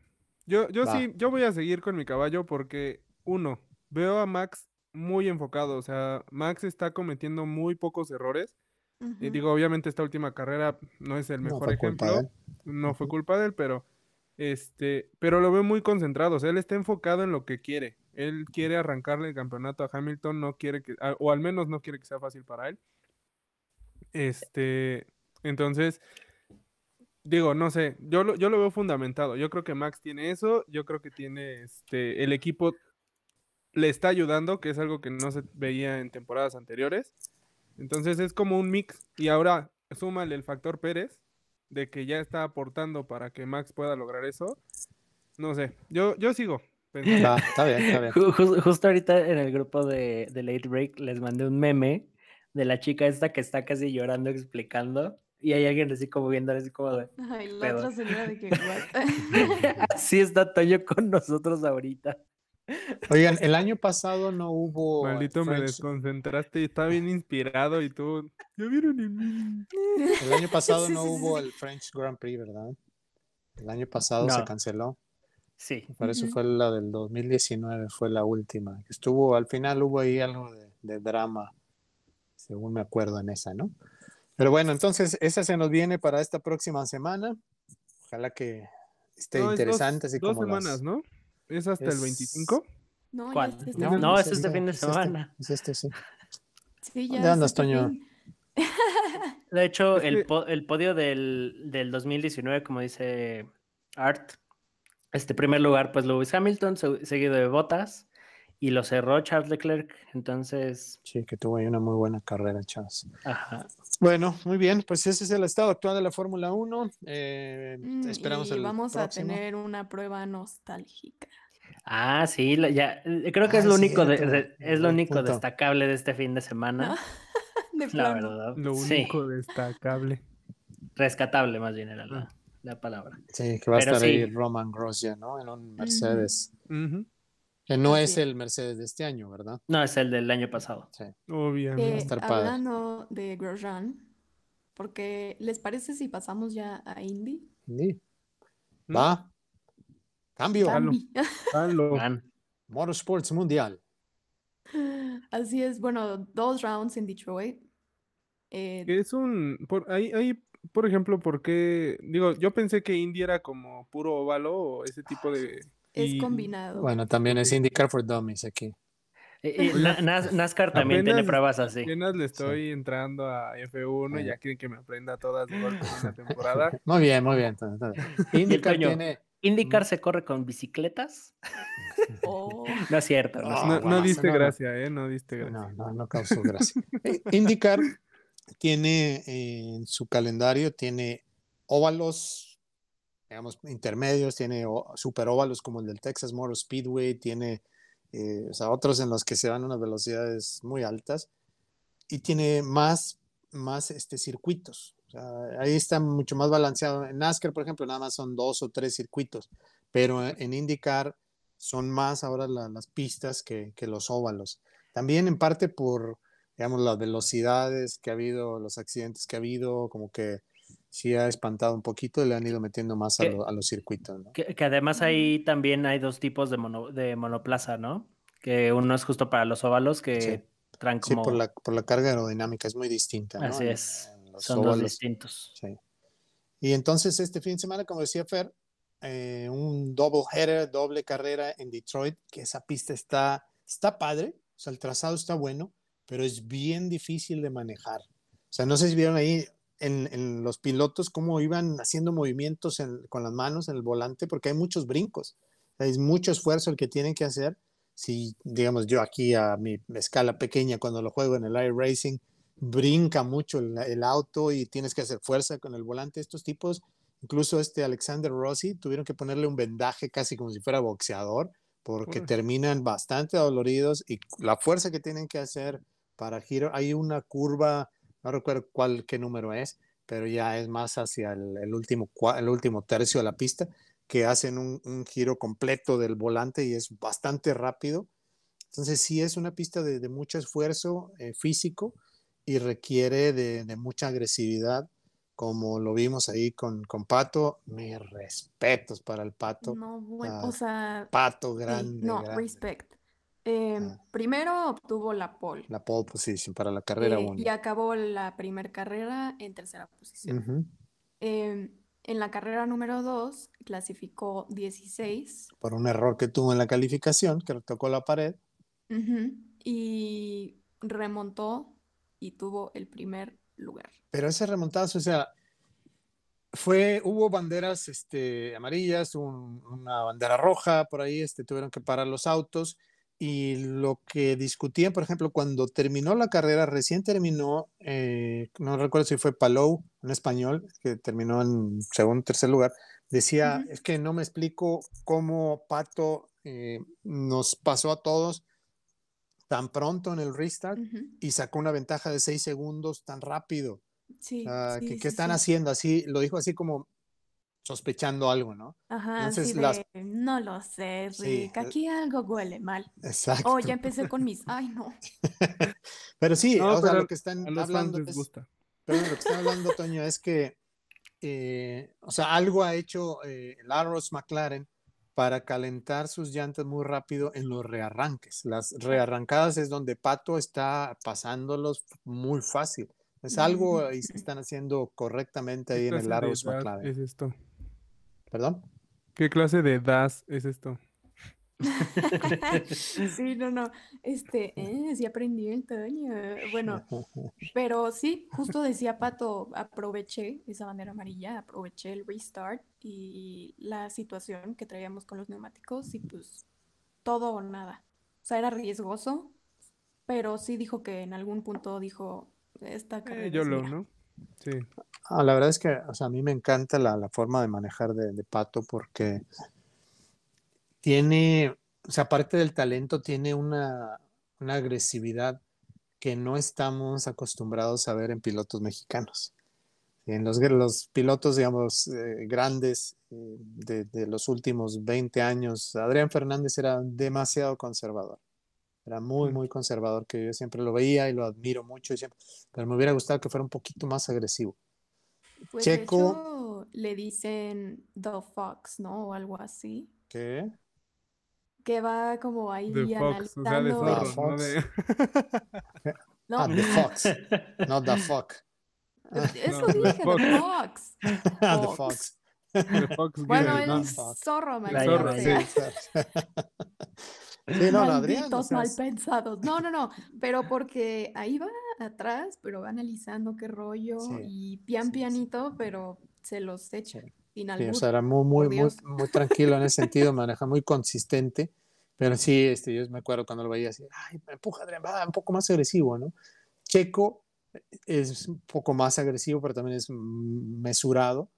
Yo, yo Va. sí, yo voy a seguir con mi caballo porque, uno, veo a Max muy enfocado. O sea, Max está cometiendo muy pocos errores. Y Ujú. digo, obviamente esta última carrera no es el No mejor fue culpa de ejemplo. él. No fue culpa de él, pero este, pero lo veo muy concentrado. O sea, él está enfocado en lo que quiere. Él quiere arrancarle el campeonato a Hamilton, no quiere que, a- o al menos no quiere que sea fácil para él. Este, entonces, digo, no sé, yo lo, yo lo veo fundamentado. Yo creo que Max tiene eso, yo creo que tiene este, el equipo le está ayudando, que es algo que no se veía en temporadas anteriores. Entonces es como un mix. Y ahora súmale el factor Pérez, de que ya está aportando para que Max pueda lograr eso. No sé, yo, yo sigo pensando. Va, está bien, está bien. Ju- ju- justo ahorita en el grupo de, de Late Break les mandé un meme de la chica esta que está casi llorando explicando y hay alguien así como viendo así como de Ay, la pedo. otra señora de que, así está Toño con nosotros ahorita. Oigan, el año pasado no hubo Maldito me French- desconcentraste y estaba bien inspirado y tú. ¿Ya vieron el meme? el año pasado Sí, no hubo sí. el French Grand Prix, ¿verdad? El año pasado se canceló. Sí. Por eso fue la del 2019, fue la última. Estuvo, al final hubo ahí algo de, de drama, según me acuerdo en esa, ¿no? Pero bueno, entonces esa se nos viene para esta próxima semana. Ojalá que esté No, es dos- interesante, así dos como las- semanas, ¿no? ¿Es hasta el Es- ¿25? No, ¿Cuál? es este No, fin. No, es es este fin de es este, semana. es este, sí. Sí, ya ¿Dónde es andas, este Toño? fin. De hecho, el, po- el podio del, del 2019, como dice Art, este primer lugar, pues Lewis Hamilton, se- seguido de Bottas, y lo cerró Charles Leclerc. Entonces, Sí, que tuvo ahí una muy buena carrera, chavos. ajá. Bueno, muy bien, pues ese es el estado actual de la Fórmula 1. Eh, Mm, esperamos y el vamos próximo. a tener una prueba nostálgica. Ah, sí, ya. eh, Creo que Ah, es lo es único, de- es lo único punto. destacable de este fin de semana. De La verdad. Lo Sí, único destacable. rescatable más bien era la, la palabra. Sí, que va a estar ahí sí. Roman Grosjean, ¿no? En un Mercedes. Que no es el Mercedes de este año, ¿verdad? No, es el del año pasado. Sí. Obviamente. Eh, estar padre. hablando de Grosjean, porque ¿les parece si pasamos ya a Indy? Sí. ¿Mm? Va. Cambio. Jalo. Cambi. Jalo. Man, Motorsports Mundial. Así es, bueno, dos rounds en Detroit. Eh, Es un. Por, ahí, ahí, por ejemplo, ¿por qué? Digo, yo pensé que Indy era como puro óvalo o ese tipo de. Es y combinado. Bueno, también es IndyCar for Dummies aquí. Eh, eh, Na- Nas- NASCAR también tiene pruebas así. Apenas le estoy entrando a F1 y ya quieren que me aprenda todas de golpe en una temporada. Muy bien, muy bien. IndyCar tiene. IndyCar se corre con bicicletas. Oh, No es cierto. no es No, cierto. no diste no, no. gracia, ¿eh? No diste gracia. No, no, no causó gracia. Eh, IndyCar tiene eh, en su calendario, tiene óvalos, digamos, intermedios, tiene o- super óvalos como el del Texas Motor Speedway, tiene eh, o sea, otros en los que se van unas velocidades muy altas y tiene más, más este, circuitos. O sea, ahí está mucho más balanceado. En NASCAR, por ejemplo, nada más son dos o tres circuitos, pero en IndyCar son más ahora la- las pistas que, que los óvalos. También en parte por, digamos, las velocidades que ha habido, los accidentes que ha habido, como que sí ha espantado un poquito y le han ido metiendo más a, ¿Qué? lo- a los circuitos, ¿no? Que, que además ahí también hay dos tipos de, mono- de monoplaza, ¿no? Que uno es justo para los óvalos que Sí. traen Sí, como... por la, por la carga aerodinámica es muy distinta, ¿no? Así es. los Son dos distintos. Sí. Y entonces este fin de semana, como decía Fer, eh, un double header, doble carrera en Detroit, que esa pista está, está padre, o sea, el trazado está bueno, pero es bien difícil de manejar. O sea, no sé si vieron ahí en, en los pilotos cómo iban haciendo movimientos en- con las manos en el volante, porque hay muchos brincos. Es mucho esfuerzo el que tienen que hacer. Si, digamos, yo aquí a mi escala pequeña, cuando lo juego en el air racing, brinca mucho el, el auto y tienes que hacer fuerza con el volante. Estos tipos, incluso este Alexander Rossi, tuvieron que ponerle un vendaje casi como si fuera boxeador, porque terminan bastante doloridos y la fuerza que tienen que hacer para giro. Hay una curva, no recuerdo cuál, qué número es, pero ya es más hacia el, el último, el último tercio de la pista, que hacen un, un giro completo del volante y es bastante rápido. Entonces sí es una pista de, de mucho esfuerzo eh, físico y requiere de, de mucha agresividad, como lo vimos ahí con, con Pato. Mis respetos para el Pato. no, bueno, Ah, o sea, Pato grande, no, grande. respect. Eh, Ah. Primero obtuvo la pole La pole position para la carrera eh, 1. y acabó la primera carrera en tercera posición. Eh, en la carrera número 2 clasificó 16 Por un error que tuvo en la calificación, que tocó la pared. ujú, y remontó y tuvo el primer lugar. Pero ese remontazo, o sea, fue, hubo banderas este, amarillas, un- una bandera roja por ahí, este, tuvieron que parar los autos y lo que discutían, por ejemplo, cuando terminó la carrera, recién terminó, eh, no recuerdo si fue Palou, un español, que terminó en segundo o tercer lugar, decía, es que no me explico cómo Pato eh, nos pasó a todos tan pronto en el restart y sacó una ventaja de seis segundos tan rápido. Sí, sí, ¿qué, sí, están sí. haciendo? Así, lo dijo así como sospechando algo, ¿no? Ajá, Entonces, las- no lo sé, Rick, eh, aquí algo huele mal. Exacto. Oh, ya empecé con mis, ay no. Pero sí, No, o sea, lo que están hablando les es, gusta. pero lo que están hablando, Toño, es que, eh, o sea, algo ha hecho eh, el Arrows McLaren para calentar sus llantas muy rápido en los rearranques. Las rearrancadas es donde Pato está pasándolos muy fácil. Es algo ahí se están haciendo correctamente ahí ¿Qué en el Arrows McLaren. es esto? ¿Perdón? ¿Qué clase de DAS es esto? Sí, no, no. Este, eh, sí aprendí el Toño. Bueno, pero sí, justo decía Pato, aproveché esa bandera amarilla, aproveché el restart y la situación que traíamos con los neumáticos y pues todo o nada. O sea, era riesgoso, pero sí dijo que en algún punto dijo, esta Eh, carrera YOLO, mía". ¿no? Sí. Ah, la verdad es que, o sea, a mí me encanta la, la forma de manejar de, Pato porque tiene, o sea, aparte del talento, tiene una, una agresividad que no estamos acostumbrados a ver en pilotos mexicanos. En los, pilotos, digamos, eh, grandes eh, de, los últimos 20 años, Adrián Fernández era demasiado conservador. Era muy, muy conservador, que yo siempre lo veía y lo admiro mucho, siempre, pero me hubiera gustado que fuera un poquito más agresivo. Pues Checo. de hecho le dicen The Fox, ¿no? O algo así. ¿Qué? Que va como ahí De Fox, o sea, de analizando. zorro, ¿no? Fox. De... No, Ah, The Fox, not the fuck. eso No, The dije, Fox. The Fox. Ah, the Fox. Fox. de Fox Bueno, el ¿no? no, Fox. zorro, La maldita zorra, sea. Sí, Sí, no, no, Adrián, o Malditos sea, mal es- pensados. No, no, no, pero porque ahí va atrás, pero va analizando qué rollo Sí, y pian sí, sí. pianito, pero se los echa Sí. sí, o albur. sea, era muy, muy, muy, muy tranquilo en ese sentido, maneja muy consistente. Pero sí, este, yo me acuerdo cuando lo veía así, ay, empuja, Adrián, va un poco más agresivo, ¿no? Checo es un poco más agresivo, pero también es mesurado.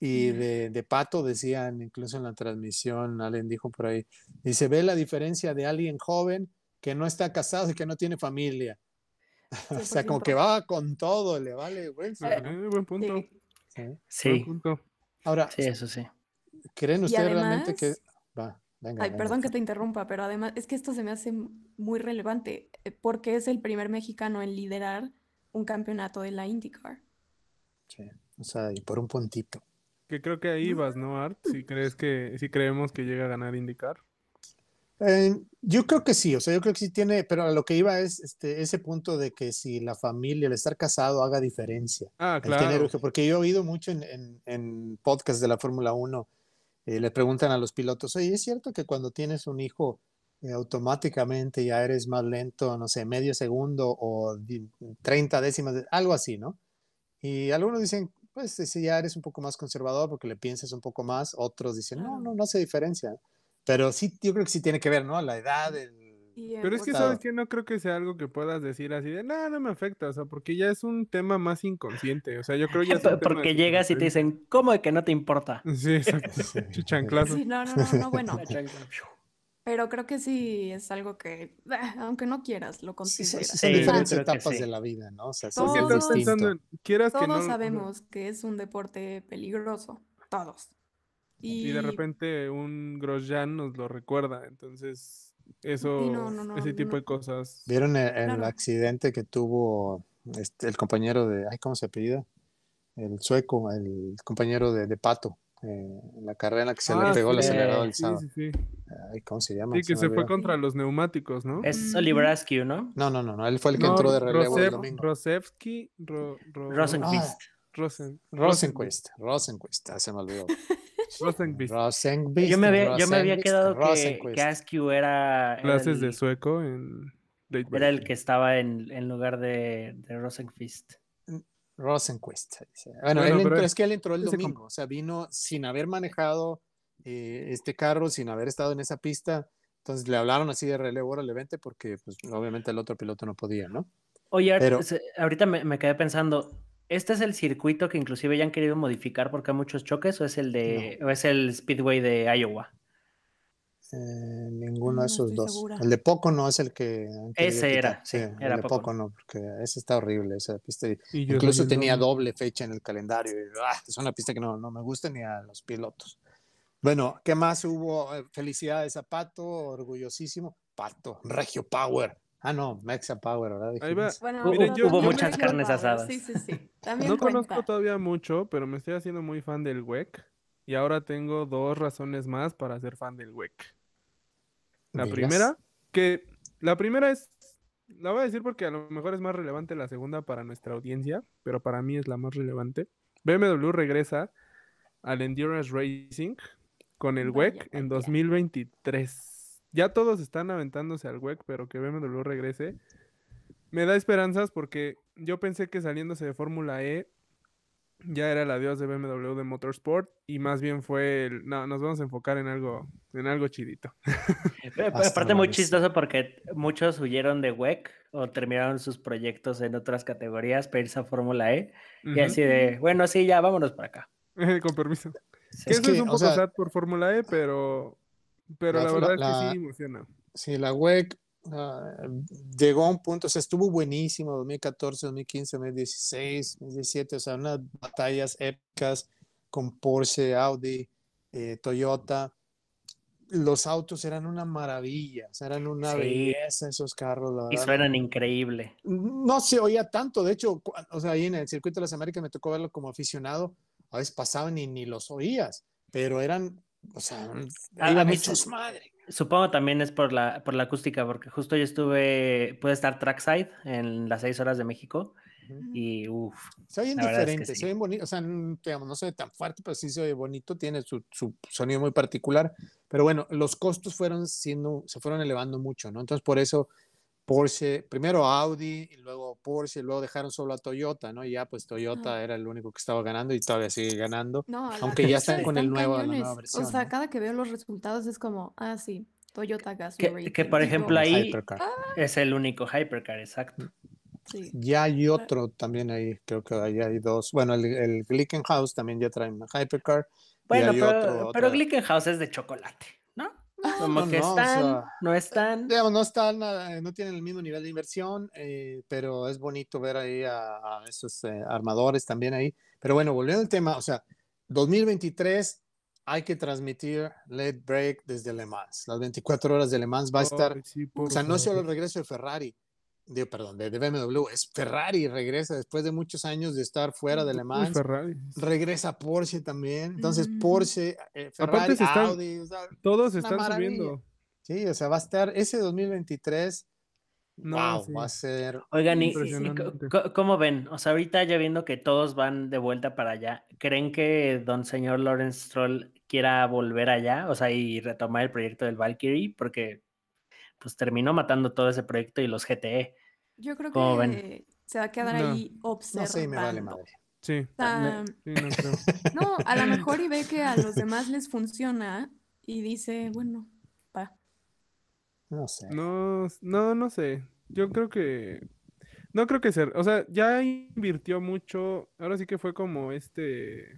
Y de, de, Pato decían, incluso en la transmisión, alguien dijo por ahí, dice, ve la diferencia de alguien joven que no está casado y que no tiene familia. O sea, como que va con todo, le vale. Buen, eh, buen punto. Sí. sí. punto. Ahora, sí, eso sí. ¿creen ustedes realmente que... Va, Ay, perdón que te interrumpa, pero además es que esto se me hace muy relevante eh, porque es el primer mexicano en liderar un campeonato de la IndyCar. Sí, o sea, y por un puntito. Que creo que ahí vas, ¿no, Art? Si crees que, si creemos que llega a ganar IndyCar. Eh, yo creo que sí, o sea, yo creo que sí tiene, pero a lo que iba es este, ese punto de que si la familia, el estar casado haga diferencia. Ah, claro. porque yo he oído mucho en, en, en podcast de la Fórmula 1 eh, le preguntan a los pilotos, oye, ¿es cierto que cuando tienes un hijo eh, automáticamente ya eres más lento, no sé, medio segundo o 30 décimas, algo así, ¿no? Y algunos dicen, pues si ya eres un poco más conservador porque le piensas un poco más, otros dicen, no, no, no hace diferencia. Pero sí, yo creo que sí tiene que ver, ¿no? La edad, el, pero es que sabes que no creo que sea algo que puedas decir así de, no, no me afecta, o sea, porque ya es un tema más inconsciente, o sea, yo creo ya es Porque llegas y te dicen, ¿cómo de que no te importa? Sí, exacto, chanclazo. Sí, no, no, no, no bueno. Pero creo que sí es algo que, aunque no quieras, lo consideras. Sí, son diferentes etapas de la vida, ¿no? O sea, todos, pensando quieras todos que no, sabemos que es un deporte peligroso, todos. Y, y de repente un Grosjean nos lo recuerda, entonces eso, ese tipo de cosas. ¿Vieron el, accidente que tuvo este, el compañero de, ay, ¿cómo se apellida? El sueco, el compañero de, de Pato, eh, en la carrera en la que se le Ah, pegó el sí, acelerador del sí, sábado. sí, sí. Ay, ¿Cómo se llama? Sí, que me se fue contra los neumáticos, ¿no? Es Oliver Askew, ¿no? No, no, no, no, él fue el que No, entró de relevo el domingo. Rosevsky, Ro- Ro- Rosenquist. Rosen- Rosenquist, Rosenquist, ah, se me olvidó. Rosenquist. Rosenquist. Yo me había, yo me había Rosenquist, quedado que, Rosenquist. que Askew era, era Clases de sueco en Late era el que estaba en, en lugar de, de Rosenquist. Rosenquist. se dice. Bueno, Bueno, él pero entró- es que él entró el domingo, o sea, vino sin haber manejado eh, este carro, sin haber estado en esa pista. Entonces le hablaron así de relevo, órale, vente, porque pues, obviamente el otro piloto no podía, ¿no? Oye, Pero- ahorita me, me quedé pensando, ¿este es el circuito que inclusive ya han querido modificar porque hay muchos choques o es el de o es el Speedway de Iowa? Eh, ninguno No de esos dos. segura. El de Poco no es el que. Ese era, sí, el era de Pocono. Poco no, porque ese está horrible, esa pista. Y Incluso el tenía doble. doble fecha en el calendario. y, ah, es una pista que no, no me gusta ni a los pilotos. Bueno, ¿qué más hubo? Eh, Felicidades a Pato, orgullosísimo. Pato, Regio Power. Ah, no, Mexa Power, ¿verdad? Ahí va. Dijimos. Bueno, Hubo- Miren, yo- hubo yo me muchas carnes asadas. Sí, sí, sí. También No cuenta. conozco todavía mucho, pero me estoy haciendo muy fan del WEC. Y ahora tengo dos razones más para ser fan del WEC. La Digas. primera, que la primera es, la voy a decir porque a lo mejor es más relevante la segunda para nuestra audiencia, pero para mí es la más relevante. BMW regresa al Endurance Racing con el Vaya, WEC en vaya. 2023. Ya todos están aventándose al WEC, pero que BMW regrese. Me da esperanzas porque yo pensé que saliéndose de Fórmula E ya era el adiós de BMW de Motorsport y más bien fue el, no, nos vamos a enfocar en algo, en algo chidito. Aparte muy chistoso porque muchos huyeron de WEC o terminaron sus proyectos en otras categorías para irse a Fórmula E y así de, bueno, sí, ya vámonos para acá. Con permiso. Sí. Que Es eso es un o poco sea, sad por Fórmula E, pero, pero la- la, verdad la- es que la- sí emociona. Sí, la WEC ah, llegó a un punto, o sea, estuvo buenísimo 2014, 2015, 2016, 2017, o sea, unas batallas épicas con Porsche, Audi, eh, Toyota. Los autos eran una maravilla, o sea, eran una Sí. belleza esos carros, la Y verdad. suenan increíble. No se oía tanto, de hecho, o sea, ahí en el circuito de las Américas me tocó verlo como aficionado, a veces pasaban y ni los oías, pero eran, o sea, A- a iban mí hechos sí- madre. Supongo también es por la, por la acústica, porque justo yo estuve, pude estar trackside en las seis horas de México y uff, Se oyen verdad es que diferentes, sí. se oyen bonitos, o sea, digamos, no se oye tan fuerte, pero sí se oye bonito, tiene su, su sonido muy particular. Pero bueno, los costos fueron siendo, se fueron elevando mucho, ¿no? Entonces, por eso Porsche, primero Audi, y luego Porsche, y luego dejaron solo a Toyota, ¿no? Y ya pues Toyota era el único que estaba ganando y todavía sigue ganando. No, Aunque ya están con el nuevo- la nueva versión, O sea, ¿no? cada que veo los resultados es como, ah, sí, Toyota Gas Que, que, por ejemplo ahí es el único hypercar, exacto. Sí. Ya hay otro también ahí, creo que ahí hay dos. Bueno, el, el Glickenhaus también ya trae una hypercar. Bueno, pero, pero Glickenhaus es de chocolate, ¿no? Como que están, no están. Digamos, no están, no tienen el mismo nivel de inversión, eh, pero es bonito ver ahí a, esos eh, armadores también ahí. Pero bueno, volviendo al tema, o sea, 2023 hay que transmitir Late Break desde Le Mans. Las 24 horas de Le Mans va a estar. o sea, no solo el regreso de Ferrari, digo, perdón, de, BMW, es Ferrari, regresa después de muchos años de estar fuera de Le Mans. Ferrari. Regresa Porsche también. Entonces, Porsche, eh, Ferrari, Audi. todos están subiendo. Sí, o sea, va a estar ese 2023. No, wow, va a ser. Oigan, ¿y, cómo ven? O sea, ahorita ya viendo que todos van de vuelta para allá, ¿creen que don señor Lawrence Stroll quiera volver allá? O sea, y retomar el proyecto del Valkyrie, porque pues terminó matando todo ese proyecto y los GTE. Yo creo que se va a quedar ahí observando. No sé, me vale madre. Sí. no, no, a lo mejor y ve que a los demás les funciona y dice, bueno, va. No sé. No, no, no sé. Yo creo que no creo que ser, o sea, ya invirtió mucho, ahora sí que fue como este,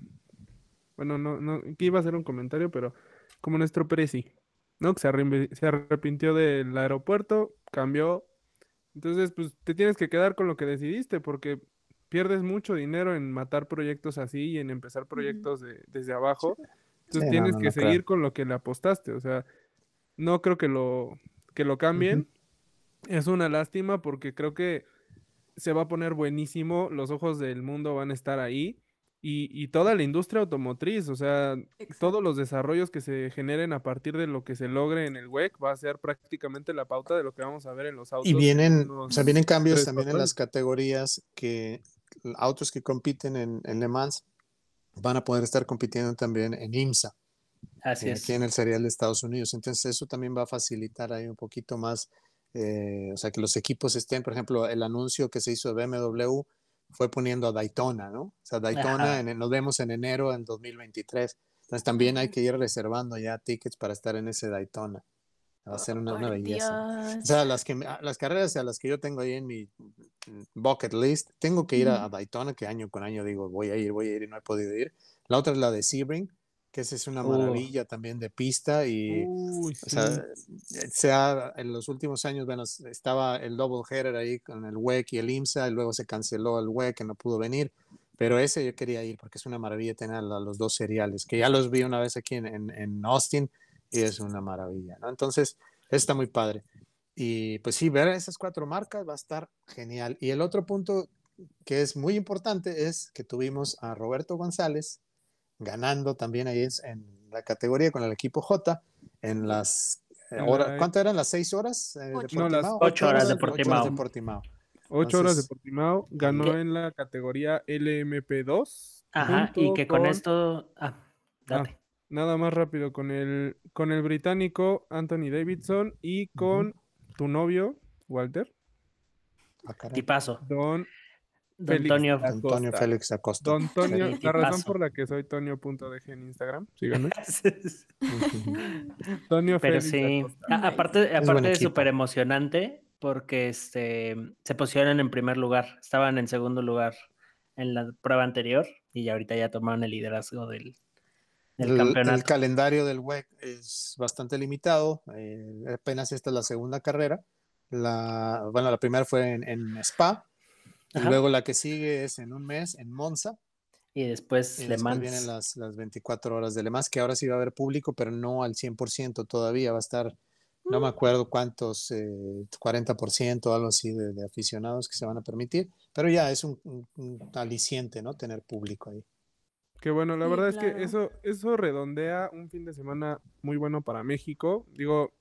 bueno, no, no, que iba a hacer un comentario, pero como nuestro Prezi, ¿no? Que se, se arrepintió del aeropuerto, cambió. Entonces, pues te tienes que quedar con lo que decidiste porque pierdes mucho dinero en matar proyectos así y en empezar proyectos desde abajo. Entonces tienes que seguir con lo que le apostaste. O sea, no creo que lo, que lo cambien. Es una lástima porque creo que se va a poner buenísimo. Los ojos del mundo van a estar ahí y, toda la industria automotriz, o sea, todos los desarrollos que se generen a partir de lo que se logre en el WEC va a ser prácticamente la pauta de lo que vamos a ver en los autos. Y vienen, o sea, vienen cambios también en las categorías que autos que compiten en, en, Le Mans van a poder estar compitiendo también en IMSA. Así es. Aquí en el serial de Estados Unidos. Entonces eso también va a facilitar ahí un poquito más, eh, o sea, que los equipos estén, por ejemplo, el anuncio que se hizo de BMW fue poniendo a Daytona, ¿no? O sea, Daytona nos vemos en enero del 2023. Entonces también hay que ir reservando ya tickets para estar en ese Daytona. Va a ser una, belleza. O sea, las, que, las carreras a las que yo tengo ahí en mi bucket list, tengo que ir a, Daytona, que año con año digo, voy a ir, voy a ir y no he podido ir. La otra es la de Sebring, que esa es una maravilla también de pista y o sea, en los últimos años, bueno, estaba el double header ahí con el WEC y el IMSA y luego se canceló el WEC que no pudo venir, pero ese yo quería ir porque es una maravilla tener a los dos seriales, que ya los vi una vez aquí en, en, Austin y es una maravilla, ¿no? Entonces, está muy padre. Y pues sí, ver esas cuatro marcas va a estar genial. Y el otro punto que es muy importante es que tuvimos a Roberto González, ganando también ahí en la categoría con el equipo J en las eh, horas, ¿cuánto eran las seis horas? Eh, ocho. las ocho, horas de Portimao. Ocho horas de Portimao, ganó en la categoría LMP2. Ajá, y que con, esto, ah, date. Ah, nada más rápido, con el, con el británico Anthony Davidson y con tu novio, Walter. Ah, Tipazo. Don Don Antonio, Antonio Félix Acosta. Don Tonio, la razón por la que soy Tonio.dg en Instagram, síganme. Tonio Pero sí, aparte, aparte de súper emocionante, porque este, se posicionan en primer lugar, estaban en segundo lugar en la prueba anterior y ahorita ya tomaron el liderazgo del, del campeonato. El calendario del WEC es bastante limitado, eh, apenas esta es la segunda carrera. La, bueno, la primera fue en Spa, y luego la que sigue es en un mes en Monza. Y después Le Mans. vienen las, las 24 horas de Le Mans, que ahora sí va a haber público, pero no al 100% todavía. Va a estar, no me mm. acuerdo cuántos, eh, 40% o algo así de, aficionados que se van a permitir. Pero ya es un, aliciente, ¿no? Tener público ahí. Qué bueno, la verdad es que eso, eso redondea un fin de semana muy bueno para México. Digo,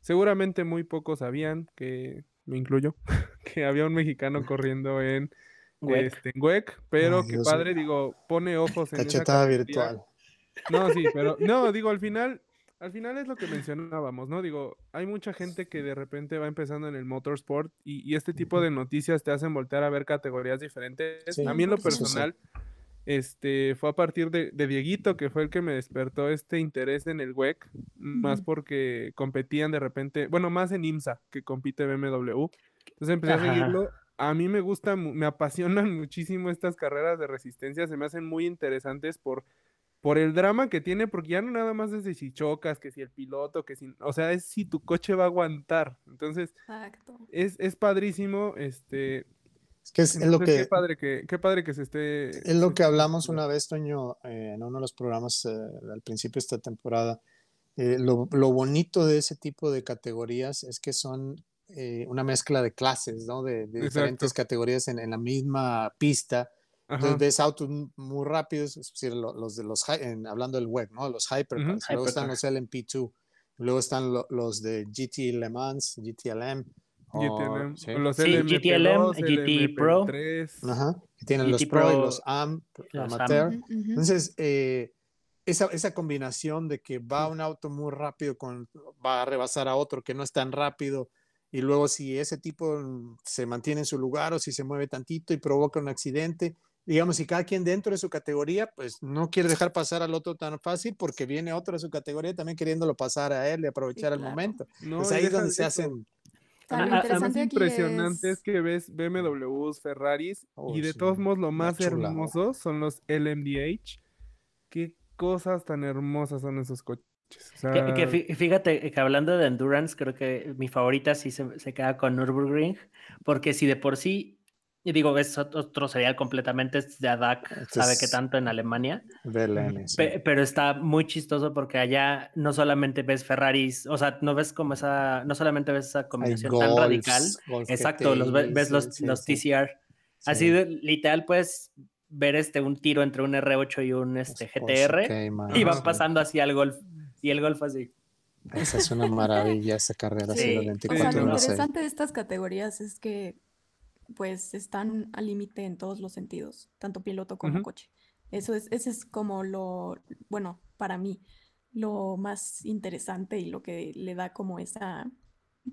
seguramente muy pocos sabían que me incluyo, que había un mexicano corriendo en WEC, este, pero qué padre, digo, pone ojos en Cachetada virtual. No, sí, pero no, digo, al final, al final es lo que mencionábamos, ¿no? Digo, hay mucha gente que de repente va empezando en el motorsport y, y este tipo de noticias te hacen voltear a ver categorías diferentes. a mí en lo personal, este, fue a partir de, de Dieguito, que fue el que me despertó este interés en el WEC, más porque competían de repente, bueno, más en IMSA, que compite BMW. Entonces empecé a seguirlo. A mí me gusta, me apasionan muchísimo estas carreras de resistencia, se me hacen muy interesantes por, por el drama que tiene, porque ya no nada más es de si chocas, que si el piloto, que si, o sea, es si tu coche va a aguantar. Entonces, Exacto. es, es padrísimo, este, Es que es, es lo que qué padre que, qué padre que se esté. Es lo que hablamos una vez, Toño, eh, en uno de los programas eh, al principio de esta temporada. Eh, lo, lo bonito de ese tipo de categorías es que son eh, una mezcla de clases, ¿no? De, de diferentes categorías en, en la misma pista. Entonces Ajá. ves autos muy rápidos, es decir, lo- los de los, en- hablando del web, ¿no? Los hypercars. Luego están Hypercar. los LMP2. Luego están lo- los de GT Le Mans, GTLM. o- GTLM, sí. los Sí, LMP2, GTLM, GT Pro. LMP3. Ajá. Y tienen los GT Pro y los AM, los AM. Amateur. Ujú, ujú. Entonces, eh, esa, esa combinación de que va un auto muy rápido, con, va a rebasar a otro que no es tan rápido, y luego si ese tipo mm, se mantiene en su lugar o si se mueve tantito y provoca un accidente, digamos, si cada quien dentro de su categoría, pues no quiere dejar pasar al otro tan fácil porque viene otro de su categoría también queriéndolo pasar a él y aprovechar el claro. momento. No, pues ahí es donde de se hacen... O sea, lo ah, Lo más impresionante es... es... que ves BMWs, Ferraris Oh, y de sí, todos modos lo más hermosos son los LMDH. Qué cosas tan hermosas son esos coches. O Que, que fí- fíjate que hablando de endurance, creo que mi favorita sí se, se queda con Nürburgring, porque si de por sí, digo, es ot- otro serial completamente, es de ADAC, Este sabe que tanto en Alemania, VLN, sí. pe- pero está muy chistoso porque allá no solamente ves Ferraris, o sea, no ves como esa, no solamente ves esa combinación tan Golfs, radical, Golf exacto, los ves los, sí, los TCR, así sí. de, literal puedes ver este un tiro entre un R8 y un este, Los Porsche GTR y van pasando así al golf y el golf así. Esa es una maravilla, esa carrera, sí, O sea, 24 lo interesante de estas categorías es que pues están al límite en todos los sentidos, tanto piloto como coche. Eso es, ese es como lo, bueno, para mí, lo más interesante y lo que le da como esa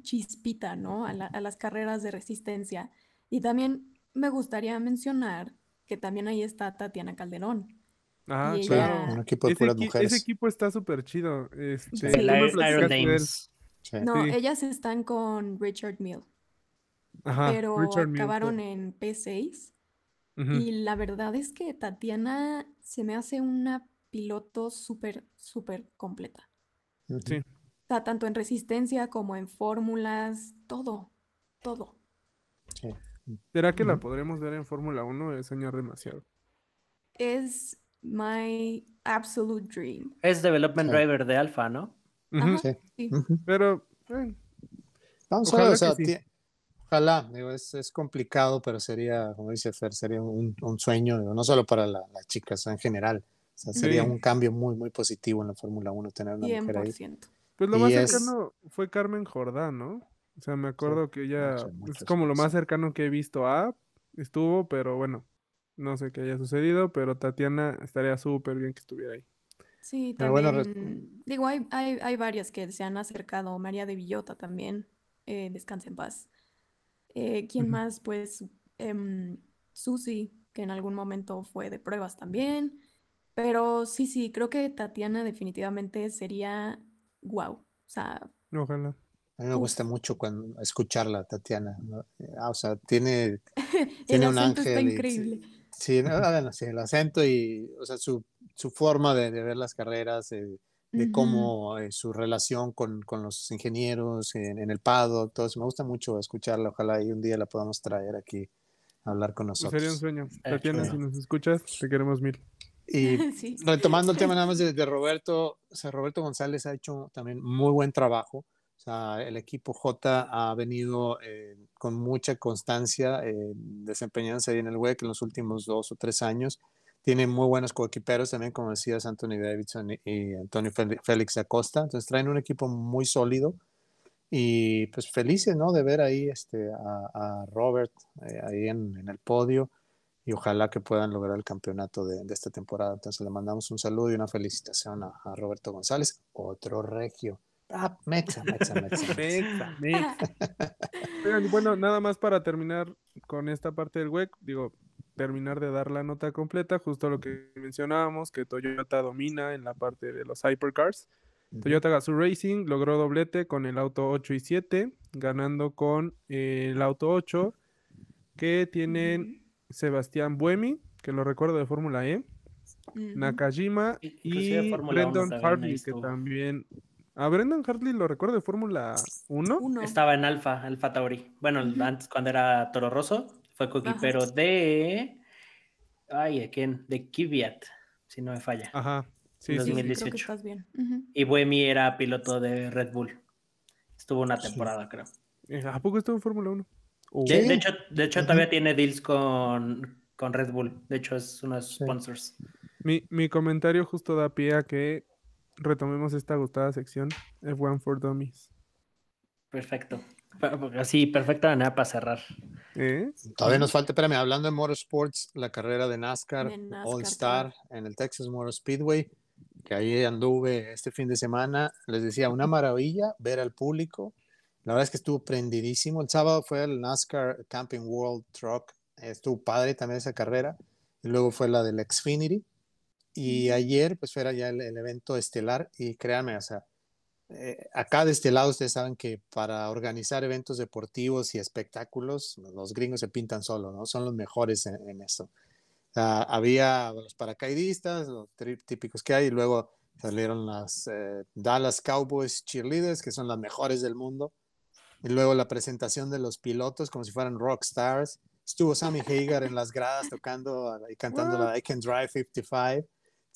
chispita, ¿no? A, la- a las carreras de resistencia. Y también me gustaría mencionar que también ahí está Tatiana Calderón. Ah, claro. un equipo de Ese, puras equi- mujeres. ese equipo está súper chido. Este, Sí. Dames. Sí. No, Sí. ellas están con Richard Mill, Ajá, pero Richard acabaron en P6. Ujú. Y la verdad es que Tatiana se me hace una piloto súper, súper completa. Sí. O sea, tanto en resistencia como en fórmulas, todo, todo. Sí. ¿Será que la podremos ver en Fórmula 1 o es soñar demasiado? Es my absolute dream. Es development Sí. driver de Alfa, ¿no? Ujú. Ajá, Sí. sí. Pero, eh, Vamos Ojalá a ver, o sea, sí. ojalá, digo, es, es complicado, pero sería, como dice Fer, sería un, un sueño, digo, no solo para la- las chicas, en general. O sea, sería Sí. un cambio muy, muy positivo en la Fórmula 1 tener una mujer ahí. 100%. pues lo Y más es- cercano fue Carmen Jordán, ¿no? O sea, me acuerdo que ella sí, es como lo más sí. cercano que he visto a, estuvo, pero bueno, no sé qué haya sucedido, pero Tatiana estaría súper bien que estuviera ahí. Sí, bueno, también, digo, hay, hay, hay varias que se han acercado. María de Villota también, eh, descansa en paz. Eh, ¿quién más? Pues em, Susi, que en algún momento fue de pruebas también. Pero sí, sí, creo que Tatiana definitivamente sería wow. O sea, Ojalá. A mí me gusta mucho cuando escucharla, Tatiana. ¿no? Ah, o sea, tiene, el tiene un acento está ángel. y- increíble. Sí, no, bueno, sí, el acento y, o sea, su, su forma de, de ver las carreras, eh, de Ujú. cómo eh, su relación con, con los ingenieros en, en el paddock, todo eso. Me gusta mucho escucharla. Ojalá y un día la podamos traer aquí a hablar con Pues sería un nosotros. sueño. Eh, Tatiana, chulo. si nos escuchas, te queremos mil. Y Sí. retomando el tema nada más de, de Roberto, o sea, Roberto González ha hecho también muy buen trabajo. El equipo J ha venido eh, con mucha constancia eh, desempeñándose ahí en el WEC en los últimos dos o tres años. Tiene muy buenos coequiperos también, como decías, Anthony Davidson y, Antonio Félix Acosta. Entonces traen un equipo muy sólido y pues felices, ¿no? De ver ahí este, a, Robert eh, ahí en, el podio y ojalá que puedan lograr el campeonato de, esta temporada. Entonces le mandamos un saludo y una felicitación a Roberto González, otro regio. Ah, Mexa, Mexa, Mexa. Mexa, Mexa. Oigan, bueno, nada más para terminar con esta parte del WEC, digo, terminar de dar la nota completa, justo lo que mencionábamos, que Toyota domina en la parte de los hypercars. Toyota Gazoo Racing logró doblete con el auto 8 y 7, ganando con eh, el auto 8, que tienen Sebastián Buemi, que lo recuerdo de Fórmula E. Nakajima y Fórmula 1 Brendan Hartley, que también... A Brendan Hartley lo recuerdo de Fórmula 1. Uno. Estaba en Alfa, Alfa Tauri. Bueno, antes cuando era Toro Rosso, fue coquipero de. Ay, ¿de quién? De Kvyat, si no me falla. Ajá. Sí, Sí, sí, sí, sí. creo que 2018. estás bien. Y Buemi era piloto de Red Bull. Estuvo una Sí. temporada, creo. Eh, ¿A poco estuvo en Fórmula 1? De, Sí. de hecho, de hecho todavía tiene deals con, con Red Bull. De hecho, es uno de sus Sí. sponsors. Mi, mi comentario justo da pie a que retomemos esta gustada sección F1 for Dummies. Perfecto. Así, perfecta manera para cerrar. ¿Eh? Todavía nos falta, espérame, hablando de motorsports, la carrera de NASCAR, All Star en el Texas Motor Speedway, que ahí anduve este fin de semana. Les decía, una maravilla ver al público. La verdad es que estuvo prendidísimo. El sábado fue el NASCAR Camping World Truck. Estuvo padre también esa carrera. Y luego fue la del Xfinity. Y ayer, pues, era ya el, el evento estelar. Y créanme, o sea, eh, acá de este lado ustedes saben que para organizar eventos deportivos y espectáculos, los gringos se pintan solo, ¿no? Son los mejores en, en esto. Ah, había los paracaidistas, los típicos que hay, y luego salieron las eh, Dallas Cowboys cheerleaders, que son las mejores del mundo, y luego la presentación de los pilotos como si fueran rock stars. Estuvo Sammy Hagar en las gradas tocando y cantando la I Can Drive 55,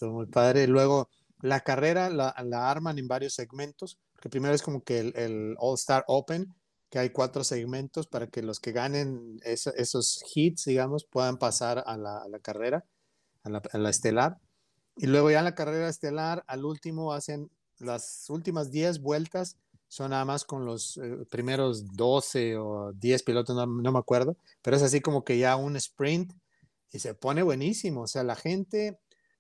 muy padre. Luego la carrera la, la arman en varios segmentos, que primero es como que el, el All Star Open, que hay cuatro segmentos para que los que ganen eso- esos hits, digamos, puedan pasar a la, a la carrera, a la, a la estelar. Y luego ya en la carrera estelar, al último hacen las últimas 10 vueltas, son nada más con los eh, primeros 12 o 10 pilotos, no, no me acuerdo, pero es así como que ya un sprint y se pone buenísimo. O sea, la gente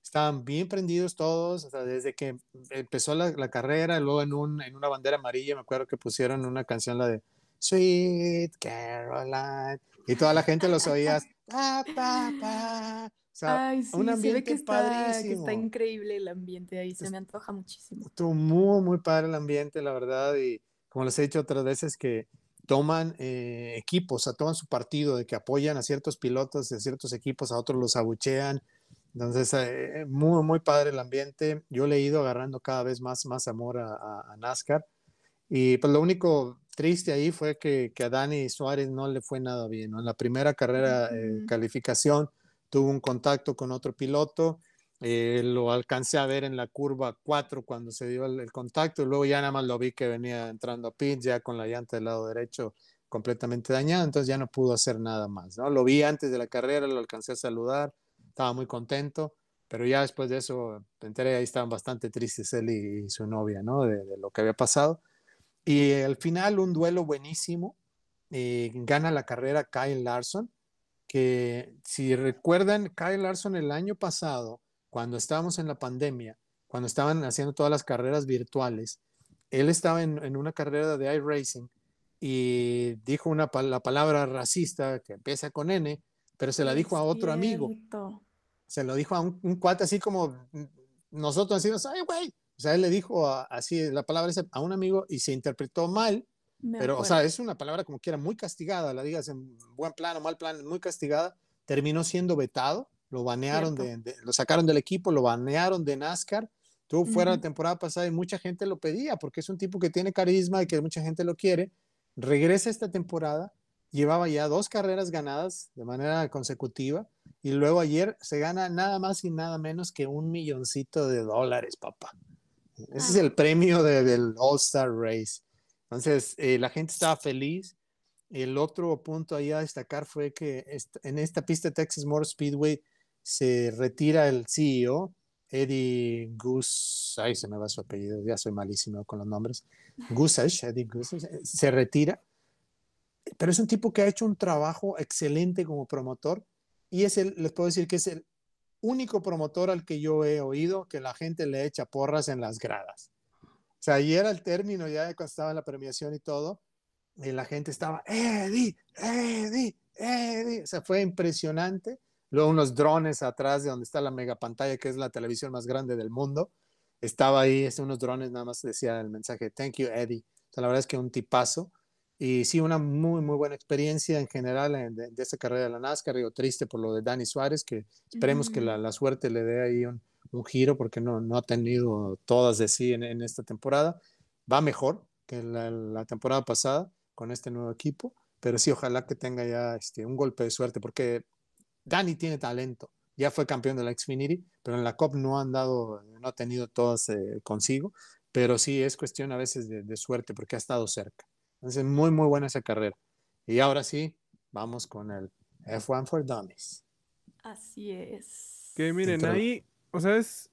estaban bien prendidos todos, o sea, desde que empezó la, la carrera, luego en, un, en una bandera amarilla, me acuerdo que pusieron una canción, la de Sweet Caroline, y toda la gente los oía, pa, pa, pa. O sea, Ay, sí, un se ve ambiente que está, que padrísimo. está increíble el ambiente ahí, se Es- me antoja muchísimo. Estuvo muy, muy padre el ambiente, la verdad, y como les he dicho otras veces que toman eh, equipos, o sea, toman su partido de que apoyan a ciertos pilotos de ciertos equipos, a otros los abuchean. Entonces, eh, muy, muy padre el ambiente. Yo le he ido agarrando cada vez más, más amor a, a- a NASCAR. Y pues lo único triste ahí fue que, que a Dani Suárez no le fue nada bien. ¿no? En la primera carrera, eh, Ujú. calificación, tuvo un contacto con otro piloto. eh, lo alcancé a ver en la curva 4 cuando se dio el, el contacto. Y luego ya nada más lo vi que venía entrando a pit ya con la llanta del lado derecho completamente dañada. Entonces ya no pudo hacer nada más. ¿no? Lo vi antes de la carrera, lo alcancé a saludar. Estaba muy contento. Pero ya después de eso, enteré, ahí estaban bastante tristes él y, su novia, ¿no? De, lo que había pasado. Y al final un duelo buenísimo. eh, gana la carrera Kyle Larson, que si recuerdan, Kyle Larson el año pasado, cuando estábamos en la pandemia, cuando estaban haciendo todas las carreras virtuales, él estaba en, en una carrera de iRacing y dijo una, la palabra racista que empieza con N, pero se la dijo a otro amigo se lo dijo a un, un cuate así como nosotros decimos, ay, güey. O sea, él le dijo a- así la palabra a un amigo y se interpretó mal, pero, o sea, es una palabra como quiera muy castigada, la digas en buen plan o mal plan, muy castigada. Terminó siendo vetado, lo banearon, de, de- lo sacaron del equipo, lo banearon de NASCAR. Estuvo fuera la temporada pasada y mucha gente lo pedía porque es un tipo que tiene carisma y que mucha gente lo quiere. Regresa esta temporada, llevaba ya dos carreras ganadas de manera consecutiva y luego ayer se gana nada más y nada menos que un milloncito de dólares, papá. Ese es Ah. el premio de- del All Star Race. Entonces, eh, la gente estaba feliz. El otro punto ahí a destacar fue que est- en esta pista Texas Motor Speedway se retira el CEO, Eddie Gus, ay, se me va su apellido, ya soy malísimo con los nombres. Gusage, Eddie Gusage, eh, se retira. Pero es un tipo que ha hecho un trabajo excelente como promotor y es el, les puedo decir que es el único promotor al que yo he oído que la gente le echa porras en las gradas. O sea, ayer al término, ya cuando estaba en la premiación y todo, y la gente estaba, Eddie, Eddie, Eddie. O sea, fue impresionante Luego unos drones atrás de donde está la mega pantalla, que es la televisión más grande del mundo. Estaba ahí, unos drones, nada más decía el mensaje, thank you, Eddie. O sea, la verdad es que un tipazo. Y sí, una muy, muy buena experiencia en general en- de, de esta carrera de la NASCAR. Digo, triste por lo de Dani Suárez, que esperemos que la, la suerte le dé ahí un, un giro, porque no, no ha tenido todas de sí en, en esta temporada. Va mejor que la, la temporada pasada con este nuevo equipo, pero sí, ojalá que tenga ya este, un golpe de suerte, porque Dani tiene talento. Ya fue campeón de la Xfinity, pero en la COP no han dado, no ha tenido todas eh, consigo. Pero sí es cuestión a veces de, de suerte porque ha estado cerca. Entonces, muy, muy buena esa carrera. Y ahora sí, vamos con el F1 for Dummies. Así es. Que miren, ahí, o sea, es,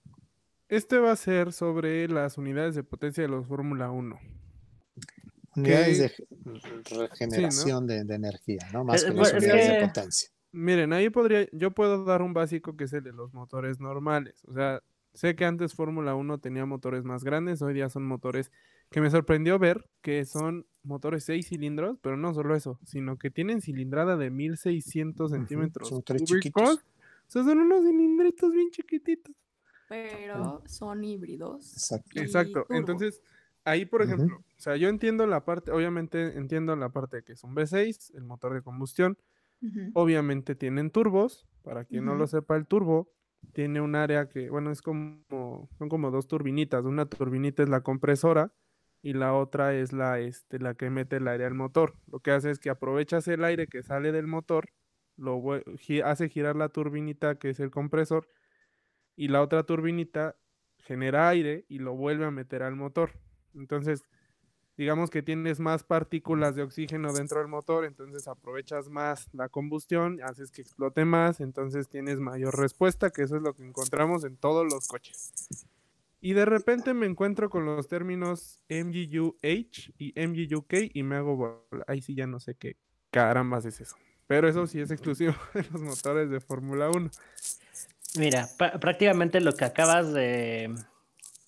este va a ser sobre las unidades de potencia de los Fórmula 1. Unidades Que- de regeneración de, de energía, ¿no? Más Es- que pues, las es unidades que- de potencia. Miren, ahí podría, yo puedo dar un básico que es el de los motores normales. O sea, sé que antes Fórmula 1 tenía motores más grandes, hoy día son motores que me sorprendió ver que son motores 6 cilindros, pero no solo eso, sino que tienen cilindrada de 1600 Ujú, centímetros son tres cúbicos. chiquitos. O sea, son unos cilindritos bien chiquititos. Pero son híbridos. Exacto. Exacto. Entonces, ahí, por ejemplo, o sea, yo entiendo la parte, obviamente entiendo la parte de que es un V6, el motor de combustión. Obviamente tienen turbos. Para quien no lo sepa, el turbo tiene un área que, bueno, es como, son como dos turbinitas. Una turbinita es la compresora y la otra es la, este, la que mete el aire al motor. Lo que hace es que aprovechas el aire que sale del motor, lo hace girar la turbinita que es el compresor y la otra turbinita genera aire y lo vuelve a meter al motor. Entonces, digamos que tienes más partículas de oxígeno dentro del motor, entonces aprovechas más la combustión, haces que explote más, entonces tienes mayor respuesta, que eso es lo que encontramos en todos los coches. Y de repente me encuentro con los términos MGU-H y MGU-K y me hago bola. Ahí sí ya no sé qué carambas es eso. Pero eso sí es exclusivo de los motores de Fórmula 1. Mira, prácticamente lo que acabas de,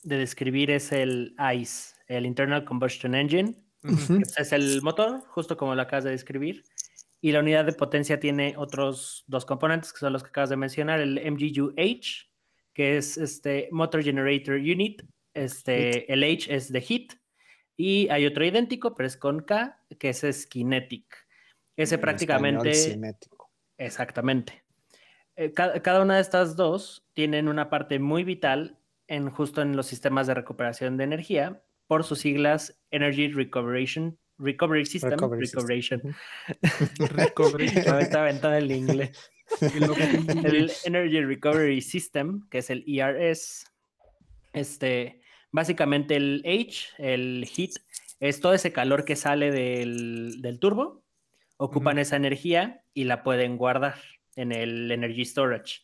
de describir es el ICE, el Internal Combustion Engine. Ujú. Ese es el motor, justo como lo acabas de describir. Y la unidad de potencia tiene otros dos componentes, que son los que acabas de mencionar, el MGU-H, que es este Motor Generator Unit, este, el H es de Heat, y hay otro idéntico, pero es con K, que ese es Kinetic. Ese En prácticamente... cinético. Exactamente. Eh, ca- cada una de estas dos tienen una parte muy vital en justo en los sistemas de recuperación de energía por sus siglas Energy Recuperation, Recovery System, Recovery system. Recuperation. Recovery. Me está aventando el inglés. El Energy Recovery System, que es el ERS. Este, básicamente el H, el heat, es todo ese calor que sale del, del turbo. Ocupan esa energía y la pueden guardar en el Energy Storage.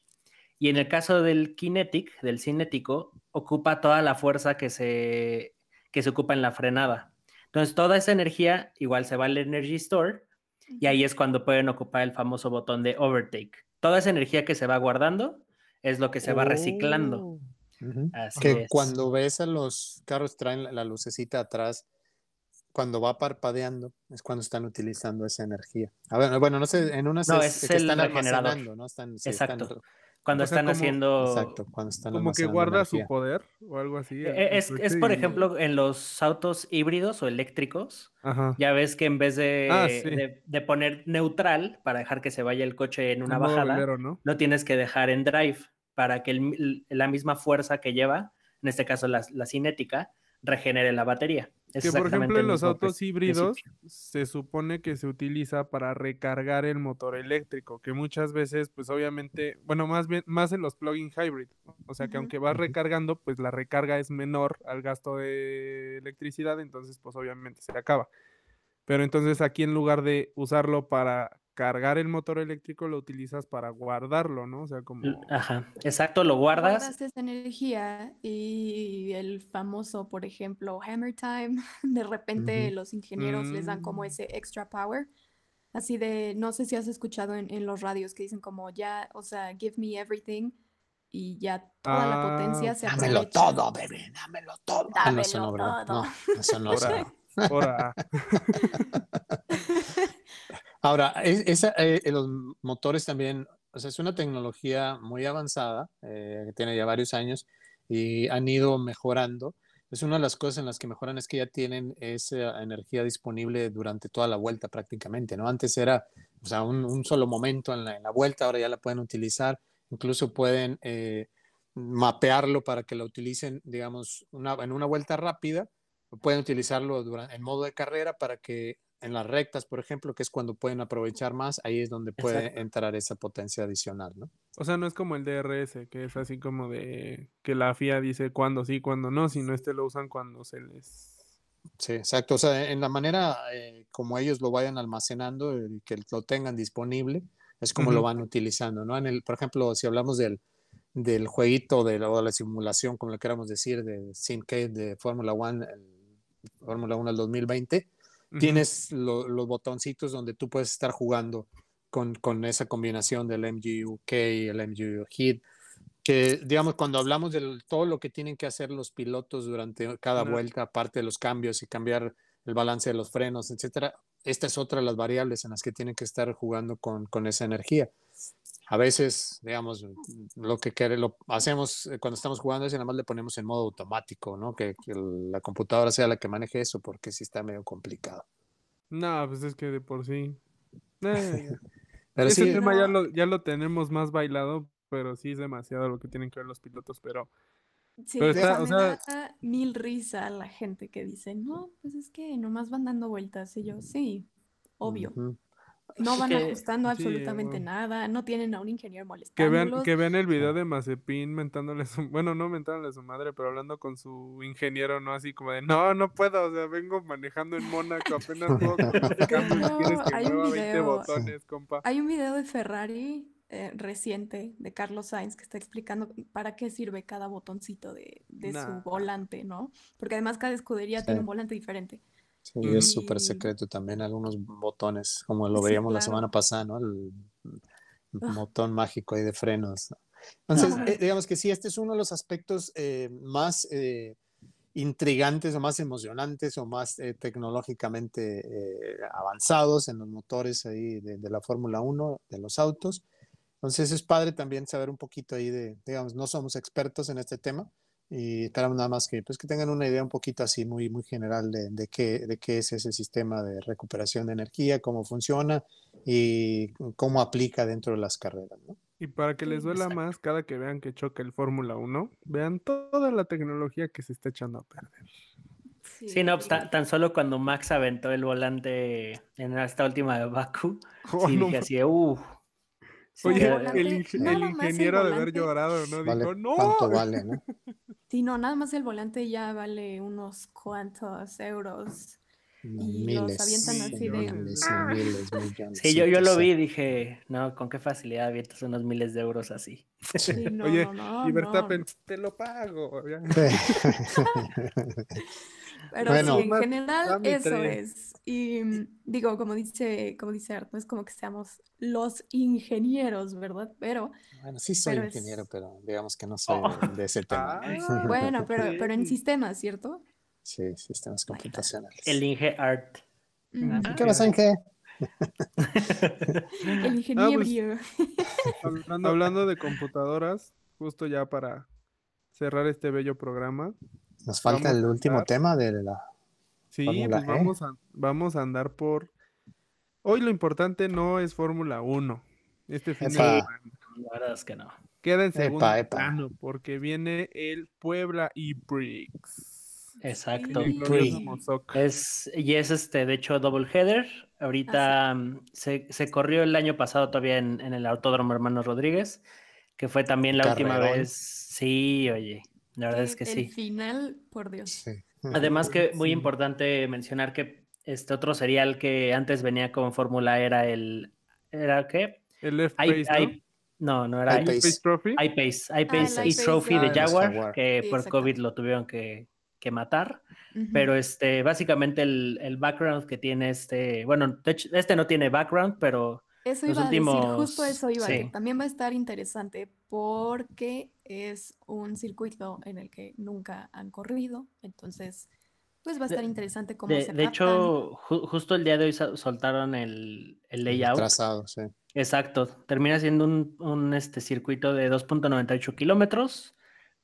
Y en el caso del Kinetic, del cinético, ocupa toda la fuerza que se, que se ocupa en la frenada. Entonces, toda esa energía igual se va al Energy Store y ahí es cuando pueden ocupar el famoso botón de overtake. Toda esa energía que se va guardando es lo que se va reciclando. Oh. Ujú. Así Que es. cuando ves a los carros traen la, lucecita atrás, cuando va parpadeando, es cuando están utilizando esa energía. A ver, bueno, no sé, en unas No, es, es que están regenerador. almacenando, ¿no? Están, sí, están- Exacto. Cuando O sea, están como- haciendo... exacto, cuando están Como que guarda su poder o algo así. Eh, eh, el Es, es, coche por ejemplo, en los autos híbridos o eléctricos, Ajá. ya ves que en vez de, Ah, sí. de, de poner neutral para dejar que se vaya el coche en una bajada, velero, ¿no? lo tienes que dejar en drive para que el la misma fuerza que lleva, en este caso la, la cinética, regenere la batería. Es Que por ejemplo en los autos híbridos se supone que se utiliza para recargar el motor eléctrico, que muchas veces, pues obviamente, bueno, más bien, más en los plug-in hybrid, o sea que aunque vas recargando, pues la recarga es menor al gasto de electricidad, entonces pues obviamente se acaba. Pero entonces aquí en lugar de usarlo para cargar el motor eléctrico, lo utilizas para guardarlo, ¿no? O sea, como... Ajá, exacto, lo guardas. Guardas esa energía y el famoso, por ejemplo, hammer time, de repente Ujú. los ingenieros les dan como Mm. ese extra power. Así de, no sé si has escuchado en, en los radios que dicen como ya, o sea, give me everything y ya toda la Ah, potencia se Dámelo aprovecha. todo, bebé, dámelo todo. Ah, no, eso no, Dámelo todo. No, eso no. eso no. Ahora, es- eh, eh, los motores también o sea, es una tecnología muy avanzada, eh, que tiene ya varios años y han ido mejorando. Es una de las cosas en las que mejoran es que ya tienen esa energía disponible durante toda la vuelta prácticamente, ¿no? Antes era, o sea, un, solo momento en la, vuelta, ahora ya la pueden utilizar, incluso pueden eh, mapearlo para que la utilicen, digamos, una, en una vuelta rápida, pueden utilizarlo en modo de carrera para que en las rectas, por ejemplo, que es cuando pueden aprovechar más, ahí es donde puede Exacto. entrar esa potencia adicional, ¿no? O sea, no es como el DRS, que es así como de que la FIA dice cuándo sí, cuándo no, sino este lo usan cuando se les... Sí, exacto. O sea, en la manera eh, como ellos lo vayan almacenando y que lo tengan disponible, es como uh -huh. lo van utilizando, ¿no? En el, por ejemplo, si hablamos del, del jueguito de la, o la simulación, como le queramos decir, de SimCade de Fórmula 1, Fórmula 1 del 2020, uh -huh. tienes lo, los botoncitos donde tú puedes estar jugando con, con, esa combinación del MGUK y el MGU Hit, que digamos cuando hablamos de todo lo que tienen que hacer los pilotos durante cada uh -huh. vuelta, aparte de los cambios y cambiar el balance de los frenos, etcétera, esta es otra de las variables en las que tienen que estar jugando con, con esa energía. A veces, digamos, lo que quere, lo hacemos cuando estamos jugando es nada más le ponemos en modo automático, ¿no? Que, que la computadora sea la que maneje eso, porque sí está medio complicado. No, pues es que de por sí. Eh, pero ese sí, tema no. ya, lo, ya lo tenemos más bailado, pero sí es demasiado lo que tienen que ver los pilotos, pero. Sí, pero está, o sea, da mil risa a la gente que dice, no, pues es que nomás van dando vueltas. Y yo, sí, obvio. Uh -huh. No van que, ajustando absolutamente sí, nada, no tienen a un ingeniero molestando. Que vean, que vean el video de Mazepin mentándole su, bueno, no mentándole a su madre, pero hablando con su ingeniero, ¿no? Así como de, no, no puedo, o sea, vengo manejando en Mónaco, apenas puedo no, quieres que hay un video, 20 botones, compa. Hay un video de Ferrari eh, reciente de Carlos Sainz que está explicando para qué sirve cada botoncito de, de nah. su volante, ¿no? Porque además cada escudería sí. tiene un volante diferente. Sí, y... es súper secreto también algunos botones, como lo veíamos claro. la semana pasada, ¿no? El, el oh. botón mágico ahí de frenos. Entonces, eh, digamos que sí, este es uno de los aspectos eh, más eh, intrigantes o más emocionantes o más tecnológicamente avanzados en los motores ahí de, de la Fórmula 1, de los autos. Entonces es padre también saber un poquito ahí de, digamos, no somos expertos en este tema, y esperamos nada más que, pues, que tengan una idea un poquito así muy, muy general de, de, qué, de qué es ese sistema de recuperación de energía, cómo funciona y cómo aplica dentro de las carreras. ¿no? Y para que les duela Exacto. más, cada que vean que choca el Fórmula 1, vean toda la tecnología que se está echando a perder. Sí, sí no, pues, tan, tan, solo cuando Max aventó el volante en esta última de Baku, oh, sí, no. dije así, uff. Sí, Oye, el, ingeniero de haber llorado, ¿no? Vale, Dijo, no. ¿Cuánto vale, no? Sí, no, nada más el volante ya vale unos cuantos euros. Y miles, los avientan así de. Miles, miles, millones, sí, yo, yo lo vi y dije, no, con qué facilidad avientas unos miles de euros así. Sí, no, Oye, no, no, y Verstappen, te lo pago. Pero Bueno. sí, en general eso es. Y mm, digo, como dice, como dice Art, no es como que seamos los ingenieros, ¿verdad? Pero Bueno, sí soy Pero es- ingeniero, pero digamos que no soy Oh. de, ese tema. Ah. bueno, pero, pero en sistemas, ¿cierto? Sí, sistemas computacionales. El Inge Art. Mm, Ah, ¿Qué pasa, Inge? El ingeniero. Hablando, hablando de computadoras, justo ya para cerrar este bello programa. Nos falta Vamos el último tema de la... Sí, Fórmula pues E. vamos a, vamos a andar por. Hoy lo importante no es Fórmula 1. Este fin de Epa. semana La verdad es que no. queda en segundo epa. plano porque viene el Puebla y Briggs. Exacto. Mozoc. Es, y es este, de hecho, double header. Ahorita mm, se, se corrió el año pasado todavía en, en el Autódromo Hermano Rodríguez, que fue también la última vez. Sí, oye, la verdad es que el sí. final, por Dios. Sí. Además que muy Sí. importante mencionar que este otro serial que antes venía con Fórmula era el ¿era qué? El F I- Pace, ¿no? I- no, no era iPace. Trophy. iPace, Ah, iPace y iPace Trophy Ah, de Jaguar, que Sí, por. COVID lo tuvieron que, que matar. Ujú. Pero este, básicamente el, el background que tiene este, bueno, de hecho, este no tiene background, pero Eso los iba a decir, últimos- justo eso iba, que sí. también va a estar interesante porque es un circuito en el que nunca han corrido, entonces pues va a De- estar interesante cómo de, se de hecho, ju- justo el día de hoy soltaron el, el El layout. Trazado, sí. Exacto, termina siendo un, un, este, circuito de 2.98 kilómetros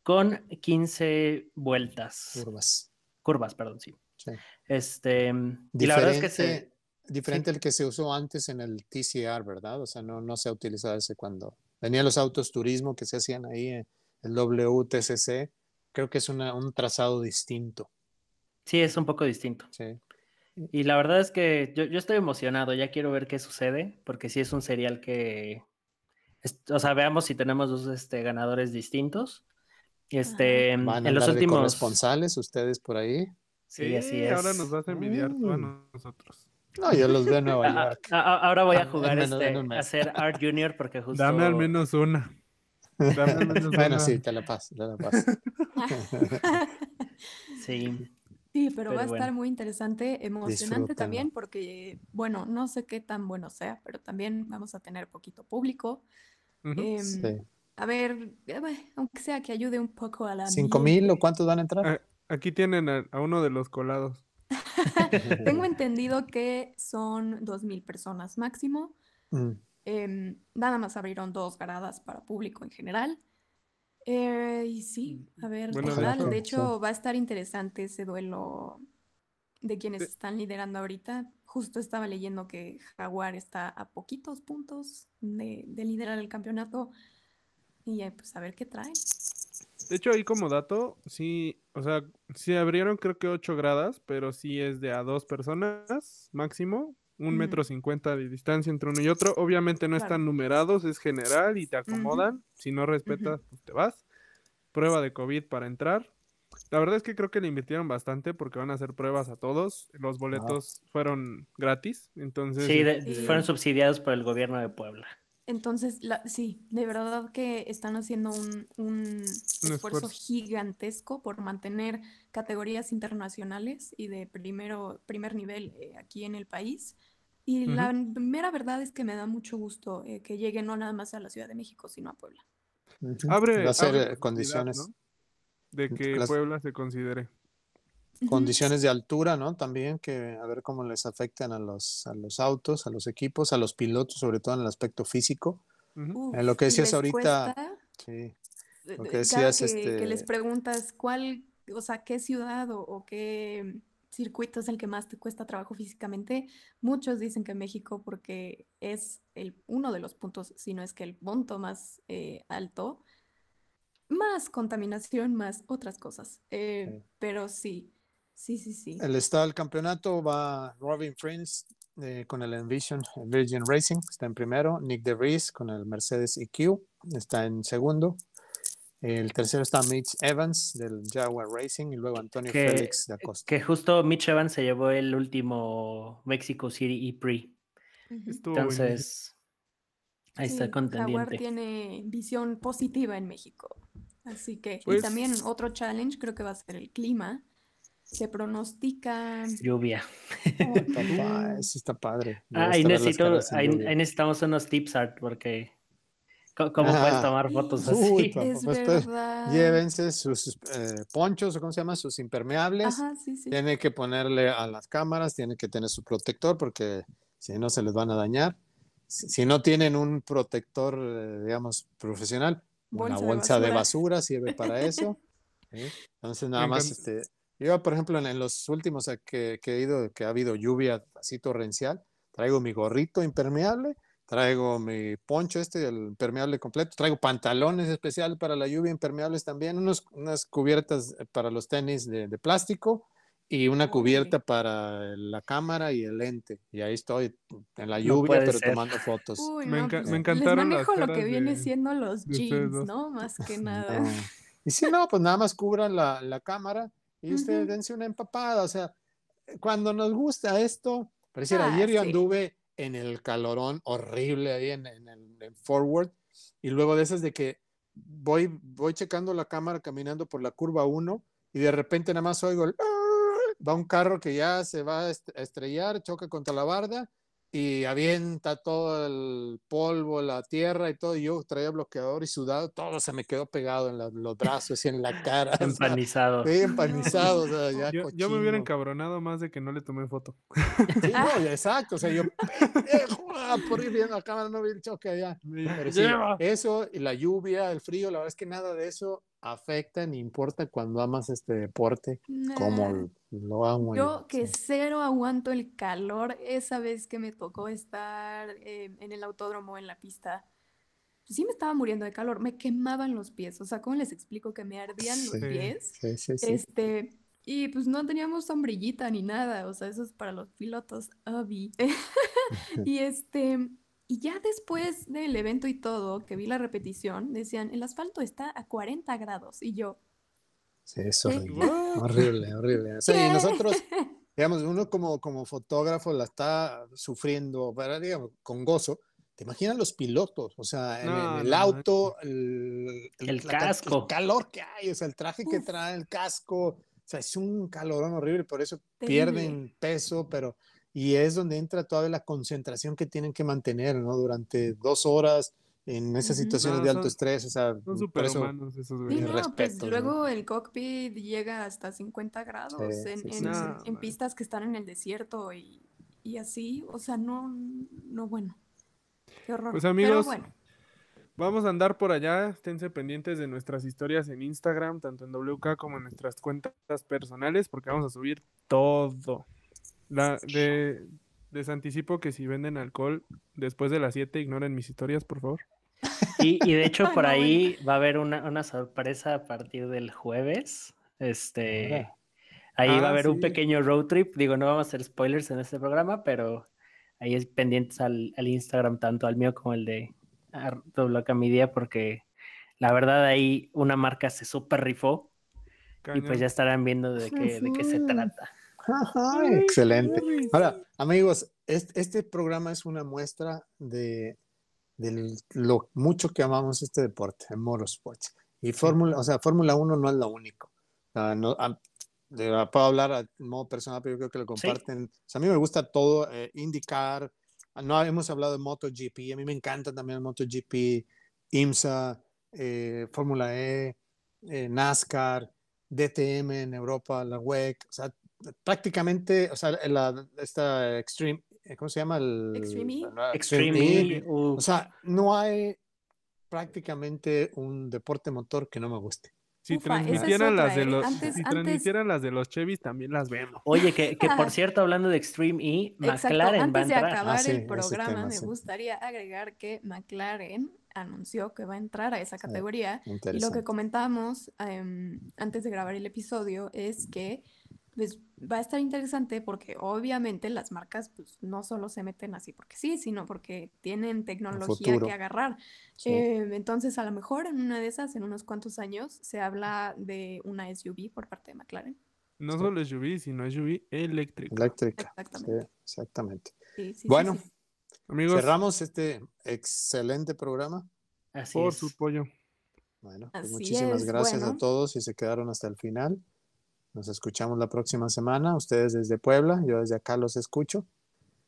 con 15 vueltas. Curvas. Curvas, perdón, sí. Sí. Este, y la verdad es que se, diferente al que se usó antes en el TCR, ¿verdad? O sea, no, no se ha utilizado ese cuando venían los autos turismo que se hacían ahí, eh, el WTCC. Creo que es una, un trazado distinto. sí es un poco distinto. Sí. Y la verdad es que yo, yo estoy emocionado, ya quiero ver qué sucede, porque sí es un serial que, es- o sea, veamos si tenemos dos este, ganadores distintos. Este, Van a en los últimos, corresponsales ustedes por ahí. sí, así es. Ahora nos vas a envidiar tú a Mm. nosotros. No, yo los veo en Nueva Ah, York. ah, ah, ahora voy a jugar este, a ser Art Junior porque justo. Dame al menos una. Dame al menos bueno, una. sí, te la paso, te la paso. Sí, Sí, pero, va a estar muy interesante, emocionante también, porque, bueno, no sé qué tan bueno sea, pero también vamos a tener poquito público. Em, Sí. A ver, eh, aunque sea que ayude un poco a la ¿Cinco mil o cuántos van a entrar? Aquí tienen a, a uno de los colados. Tengo entendido que son dos mil personas máximo. Mm. Em, nada más abrieron dos gradas para público en general. Eh, y sí, a ver Bueno, qué de hecho, sí. va a estar interesante ese duelo de quienes están liderando ahorita. Justo estaba leyendo que Jaguar está a poquitos puntos de, de liderar el campeonato. Y eh, pues a ver qué traen. De hecho, ahí como dato, sí, o sea, sí abrieron creo que ocho gradas, pero sí es de a dos personas máximo, un metro cincuenta de distancia entre uno y otro. Obviamente no Claro. están numerados, es general y te acomodan. Si no respetas, pues te vas. Prueba de COVID para entrar. La verdad es que creo que le invirtieron bastante porque van a hacer pruebas a todos. Los boletos fueron gratis, entonces sí, de- este, Sí. fueron subsidiados por el gobierno de Puebla. Entonces, la- sí, de verdad que están haciendo un, un esfuerzo esfuerzo. gigantesco por mantener categorías internacionales y de primero, primer nivel eh, aquí en el país. Y la mera verdad es que me da mucho gusto eh, que lleguen no nada más a la Ciudad de México, sino a Puebla. Abre, Va a ser abre eh, condiciones, ¿no? de que Las- Puebla se considere. Condiciones de altura, ¿no? También que a ver cómo les afectan a los, a los autos, a los equipos, a los pilotos, sobre todo en el aspecto físico. Uf, Eh, lo que decías ahorita, Sí. lo que decías, que, que les este- preguntas cuál, o sea, qué ciudad o, o qué circuito es el que más te cuesta trabajo físicamente, muchos dicen que México porque es el, uno de los puntos, si no es que el punto más eh, alto, más contaminación, más otras cosas. Eh, Sí. Pero sí, sí, sí, sí. El estado del campeonato va Robin Prince eh, con el Envision Virgin Racing, está en primero. Nick DeVries con el Mercedes EQ está en segundo. El tercero está Mitch Evans del Jaguar Racing y luego Antonio Que, Félix de Acosta. que justo Mitch Evans se llevó el último Mexico City E buenísimo. Entonces, ahí Sí, está Jaguar contendiente. tiene visión positiva en México. Así que, y Pues- también otro challenge creo que va a ser el clima. Se pronostica. Lluvia. Papá, eso está padre. Ah, ahí, necesito, ahí, ahí necesitamos unos tips, Art, porque ¿cómo puedes Ah. tomar fotos Uy, así? papá, Es pues, pues, verdad. Llévense sus eh, ponchos, o cómo se llama, sus impermeables. Ajá, sí, sí. Tiene que ponerle a las cámaras, tiene que tener su protector porque si no se les van a dañar. Si, si no tienen un protector, eh, digamos, profesional, una Bolsa de bolsa de basura. basura sirve para eso. ¿sí? Entonces, nada más, este, yo, por ejemplo, en, en los últimos a que, que he ido, que ha habido lluvia así torrencial, traigo mi gorrito impermeable, traigo mi poncho este, el impermeable completo, traigo pantalones especiales para la lluvia impermeables también, unos, unas cubiertas eh, para los tenis de, de plástico y una cubierta para la cámara y el lente. Y ahí estoy en la No lluvia, puede pero ser. tomando fotos. Uy, Me no, enca- pues, me les encantaron las manejo lo que caras viene de- siendo los de jeans. ¿no? Más que nada. No. Y si no, pues nada más cubran la, la cámara y ustedes Ujú. dense una empapada. O sea, cuando nos gusta esto, pareciera, Ah, ayer yo anduve en el calorón horrible ahí en, en el en Forward y luego de esas de que voy, voy checando la cámara caminando por la curva 1 y de repente nada más oigo el... Va un carro que ya se va a estrellar, choca contra la barda y avienta todo el polvo, la tierra y todo. Y yo traía bloqueador y sudado, todo se me quedó pegado en la- los brazos y en la cara. o sea, Empanizado. Sí, empanizado, o sea, ya Yo, yo me hubiera encabronado más de que no le tomé foto. Sí, no, ya, exacto, o sea, yo ¡ah! por ir viendo la cámara no vi el choque allá. Pero sí, eso y la lluvia, el frío, la verdad es que nada de eso afecta ni importa cuando amas este deporte como Nah. lo amo Yo que sí. cero aguanto el calor, esa vez que me tocó estar eh, en el autódromo en la pista, sí me estaba muriendo de calor, me quemaban los pies, o sea, ¿cómo les explico que me ardían los pies? Sí, sí, sí. Este, y pues no teníamos sombrillita ni nada, o sea, eso es para los pilotos, obvi. Y este, y ya después del evento y todo, que vi la repetición, decían, el asfalto está a 40 grados, y yo, Sí, es horrible. Horrible, horrible. Y ¿Qué? nosotros, digamos, uno como, como fotógrafo la está sufriendo, pero, digamos, con gozo. ¿Te imaginas los pilotos? O sea, en, en No, el no, auto, el, El la ca- casco. el calor que hay, o sea, el traje que Uf. trae, el casco. O sea, es un calorón horrible, por eso Terrible. pierden peso, pero. Y es donde entra toda la concentración que tienen que mantener, ¿no? Durante dos horas en esas situaciones No, de alto son- estrés, o sea, Son por eso superhumanos esos Sí, no, pues respetos, ¿no? luego el cockpit llega hasta 50 grados Sí, en, sí, en- en man. pistas que están en el desierto y, y así, o sea, no, no bueno. Qué horror. Pues Pero amigos, bueno, Vamos a andar por allá, esténse pendientes de nuestras historias en Instagram, tanto en WK como en nuestras cuentas personales, porque vamos a subir todo. La, de, les anticipo que si venden alcohol después de las 7, ignoren mis historias, por favor. Y, y de hecho Ay, por ahí va a haber una, una sorpresa a partir del jueves. Este, ahí va a Ah, haber un pequeño road trip. Digo, no vamos a hacer spoilers en este programa, pero ahí es pendientes al, al Instagram, tanto al mío como el de WK Media, porque la verdad ahí una marca se super rifó y pues ya estarán viendo de qué, de qué se trata. Excelente. Ahora, amigos, es- este, programa es una muestra de, de lo mucho que amamos este deporte, el motorsports. Y Fórmula, o sea, Fórmula 1 no es lo único. Sea, no- a- de- puedo hablar a modo personal, pero yo creo que lo comparten. O sea, a mí me gusta todo, eh, indicar. No hemos hablado de MotoGP, a mí me encanta también el MotoGP, IMSA, eh, Fórmula E, eh, NASCAR, DTM en Europa, la WEC, o sea, prácticamente, o sea, la, esta Extreme, eh, ¿cómo se llama? El, Extreme E. la Extreme E. E, uh, O sea, no hay prácticamente un deporte motor que no me guste. Si Ufa, transmitieran las de ¿eh? los, Antes- si antes- transmitieran las de los Chevys, también las vemos. Oye, que, que por cierto, hablando de Extreme E, exacto. McLaren va a Antes de acabar sí, el programa, tema, me sí. gustaría agregar que McLaren anunció que va a entrar a esa Sí, categoría. Y lo que comentábamos em, antes de grabar el episodio es que pues, va a estar interesante porque obviamente las marcas pues, no solo se meten así porque sí, sino porque tienen tecnología que agarrar. Sí. Eh, entonces, a lo mejor en una de esas, en unos cuantos años, se habla de una SUV por parte de McLaren. No Sí. solo SUV, sino SUV. Eléctrica. Sí, Exactamente. exactamente. Sí, sí, sí, Bueno, sí. Amigos, cerramos este excelente programa. Así por es. su pollo. Bueno, pues muchísimas es, gracias a bueno. todos y se quedaron hasta el final. Nos escuchamos la próxima semana. Ustedes desde Puebla, yo desde acá los escucho.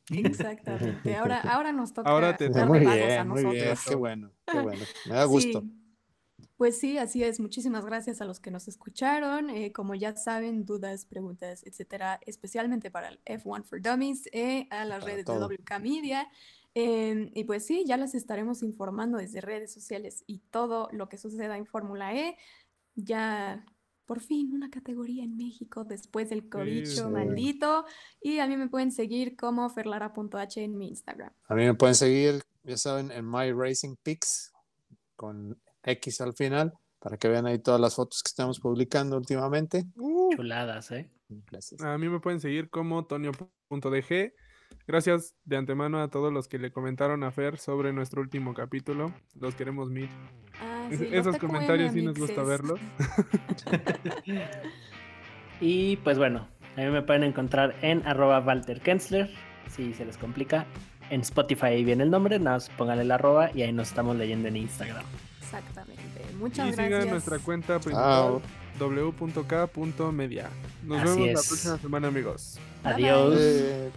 Exactamente. Ahora, ahora nos toca Ahora te Muy a bien, muy bien. Qué bueno, qué bueno. Me da gusto. Sí. Pues sí, así es. Muchísimas gracias a los que nos escucharon. Eh, como ya saben, dudas, preguntas, etcétera, especialmente para el F1 for Dummies, eh, a las Para redes todo. de WK Media. Em, y pues sí, ya les estaremos informando desde redes sociales y todo lo que suceda en Fórmula E. Ya por fin una categoría en México después del cobicho sí. maldito. Y a mí me pueden seguir como ferlara.h en mi Instagram. A mí me pueden seguir, ya saben, en My Racing Pics con X al final para que vean ahí todas las fotos que estamos publicando últimamente. Chuladas, ¿eh? Gracias. A mí me pueden seguir como tonio.dg. Gracias de antemano a todos los que le comentaron a Fer sobre nuestro último capítulo. Los queremos mil. Ah, Es- Esos comentarios sí nos gusta verlos. Y pues bueno, a mí me pueden encontrar en arroba Walter Kensler, si se les complica. En Spotify ahí viene el nombre, nada más pónganle el arroba y ahí nos estamos leyendo en Instagram. Exactamente. Muchas y gracias. sigan nuestra cuenta principal w.k.media. Nos Así vemos la próxima semana, amigos. Bye, Adiós.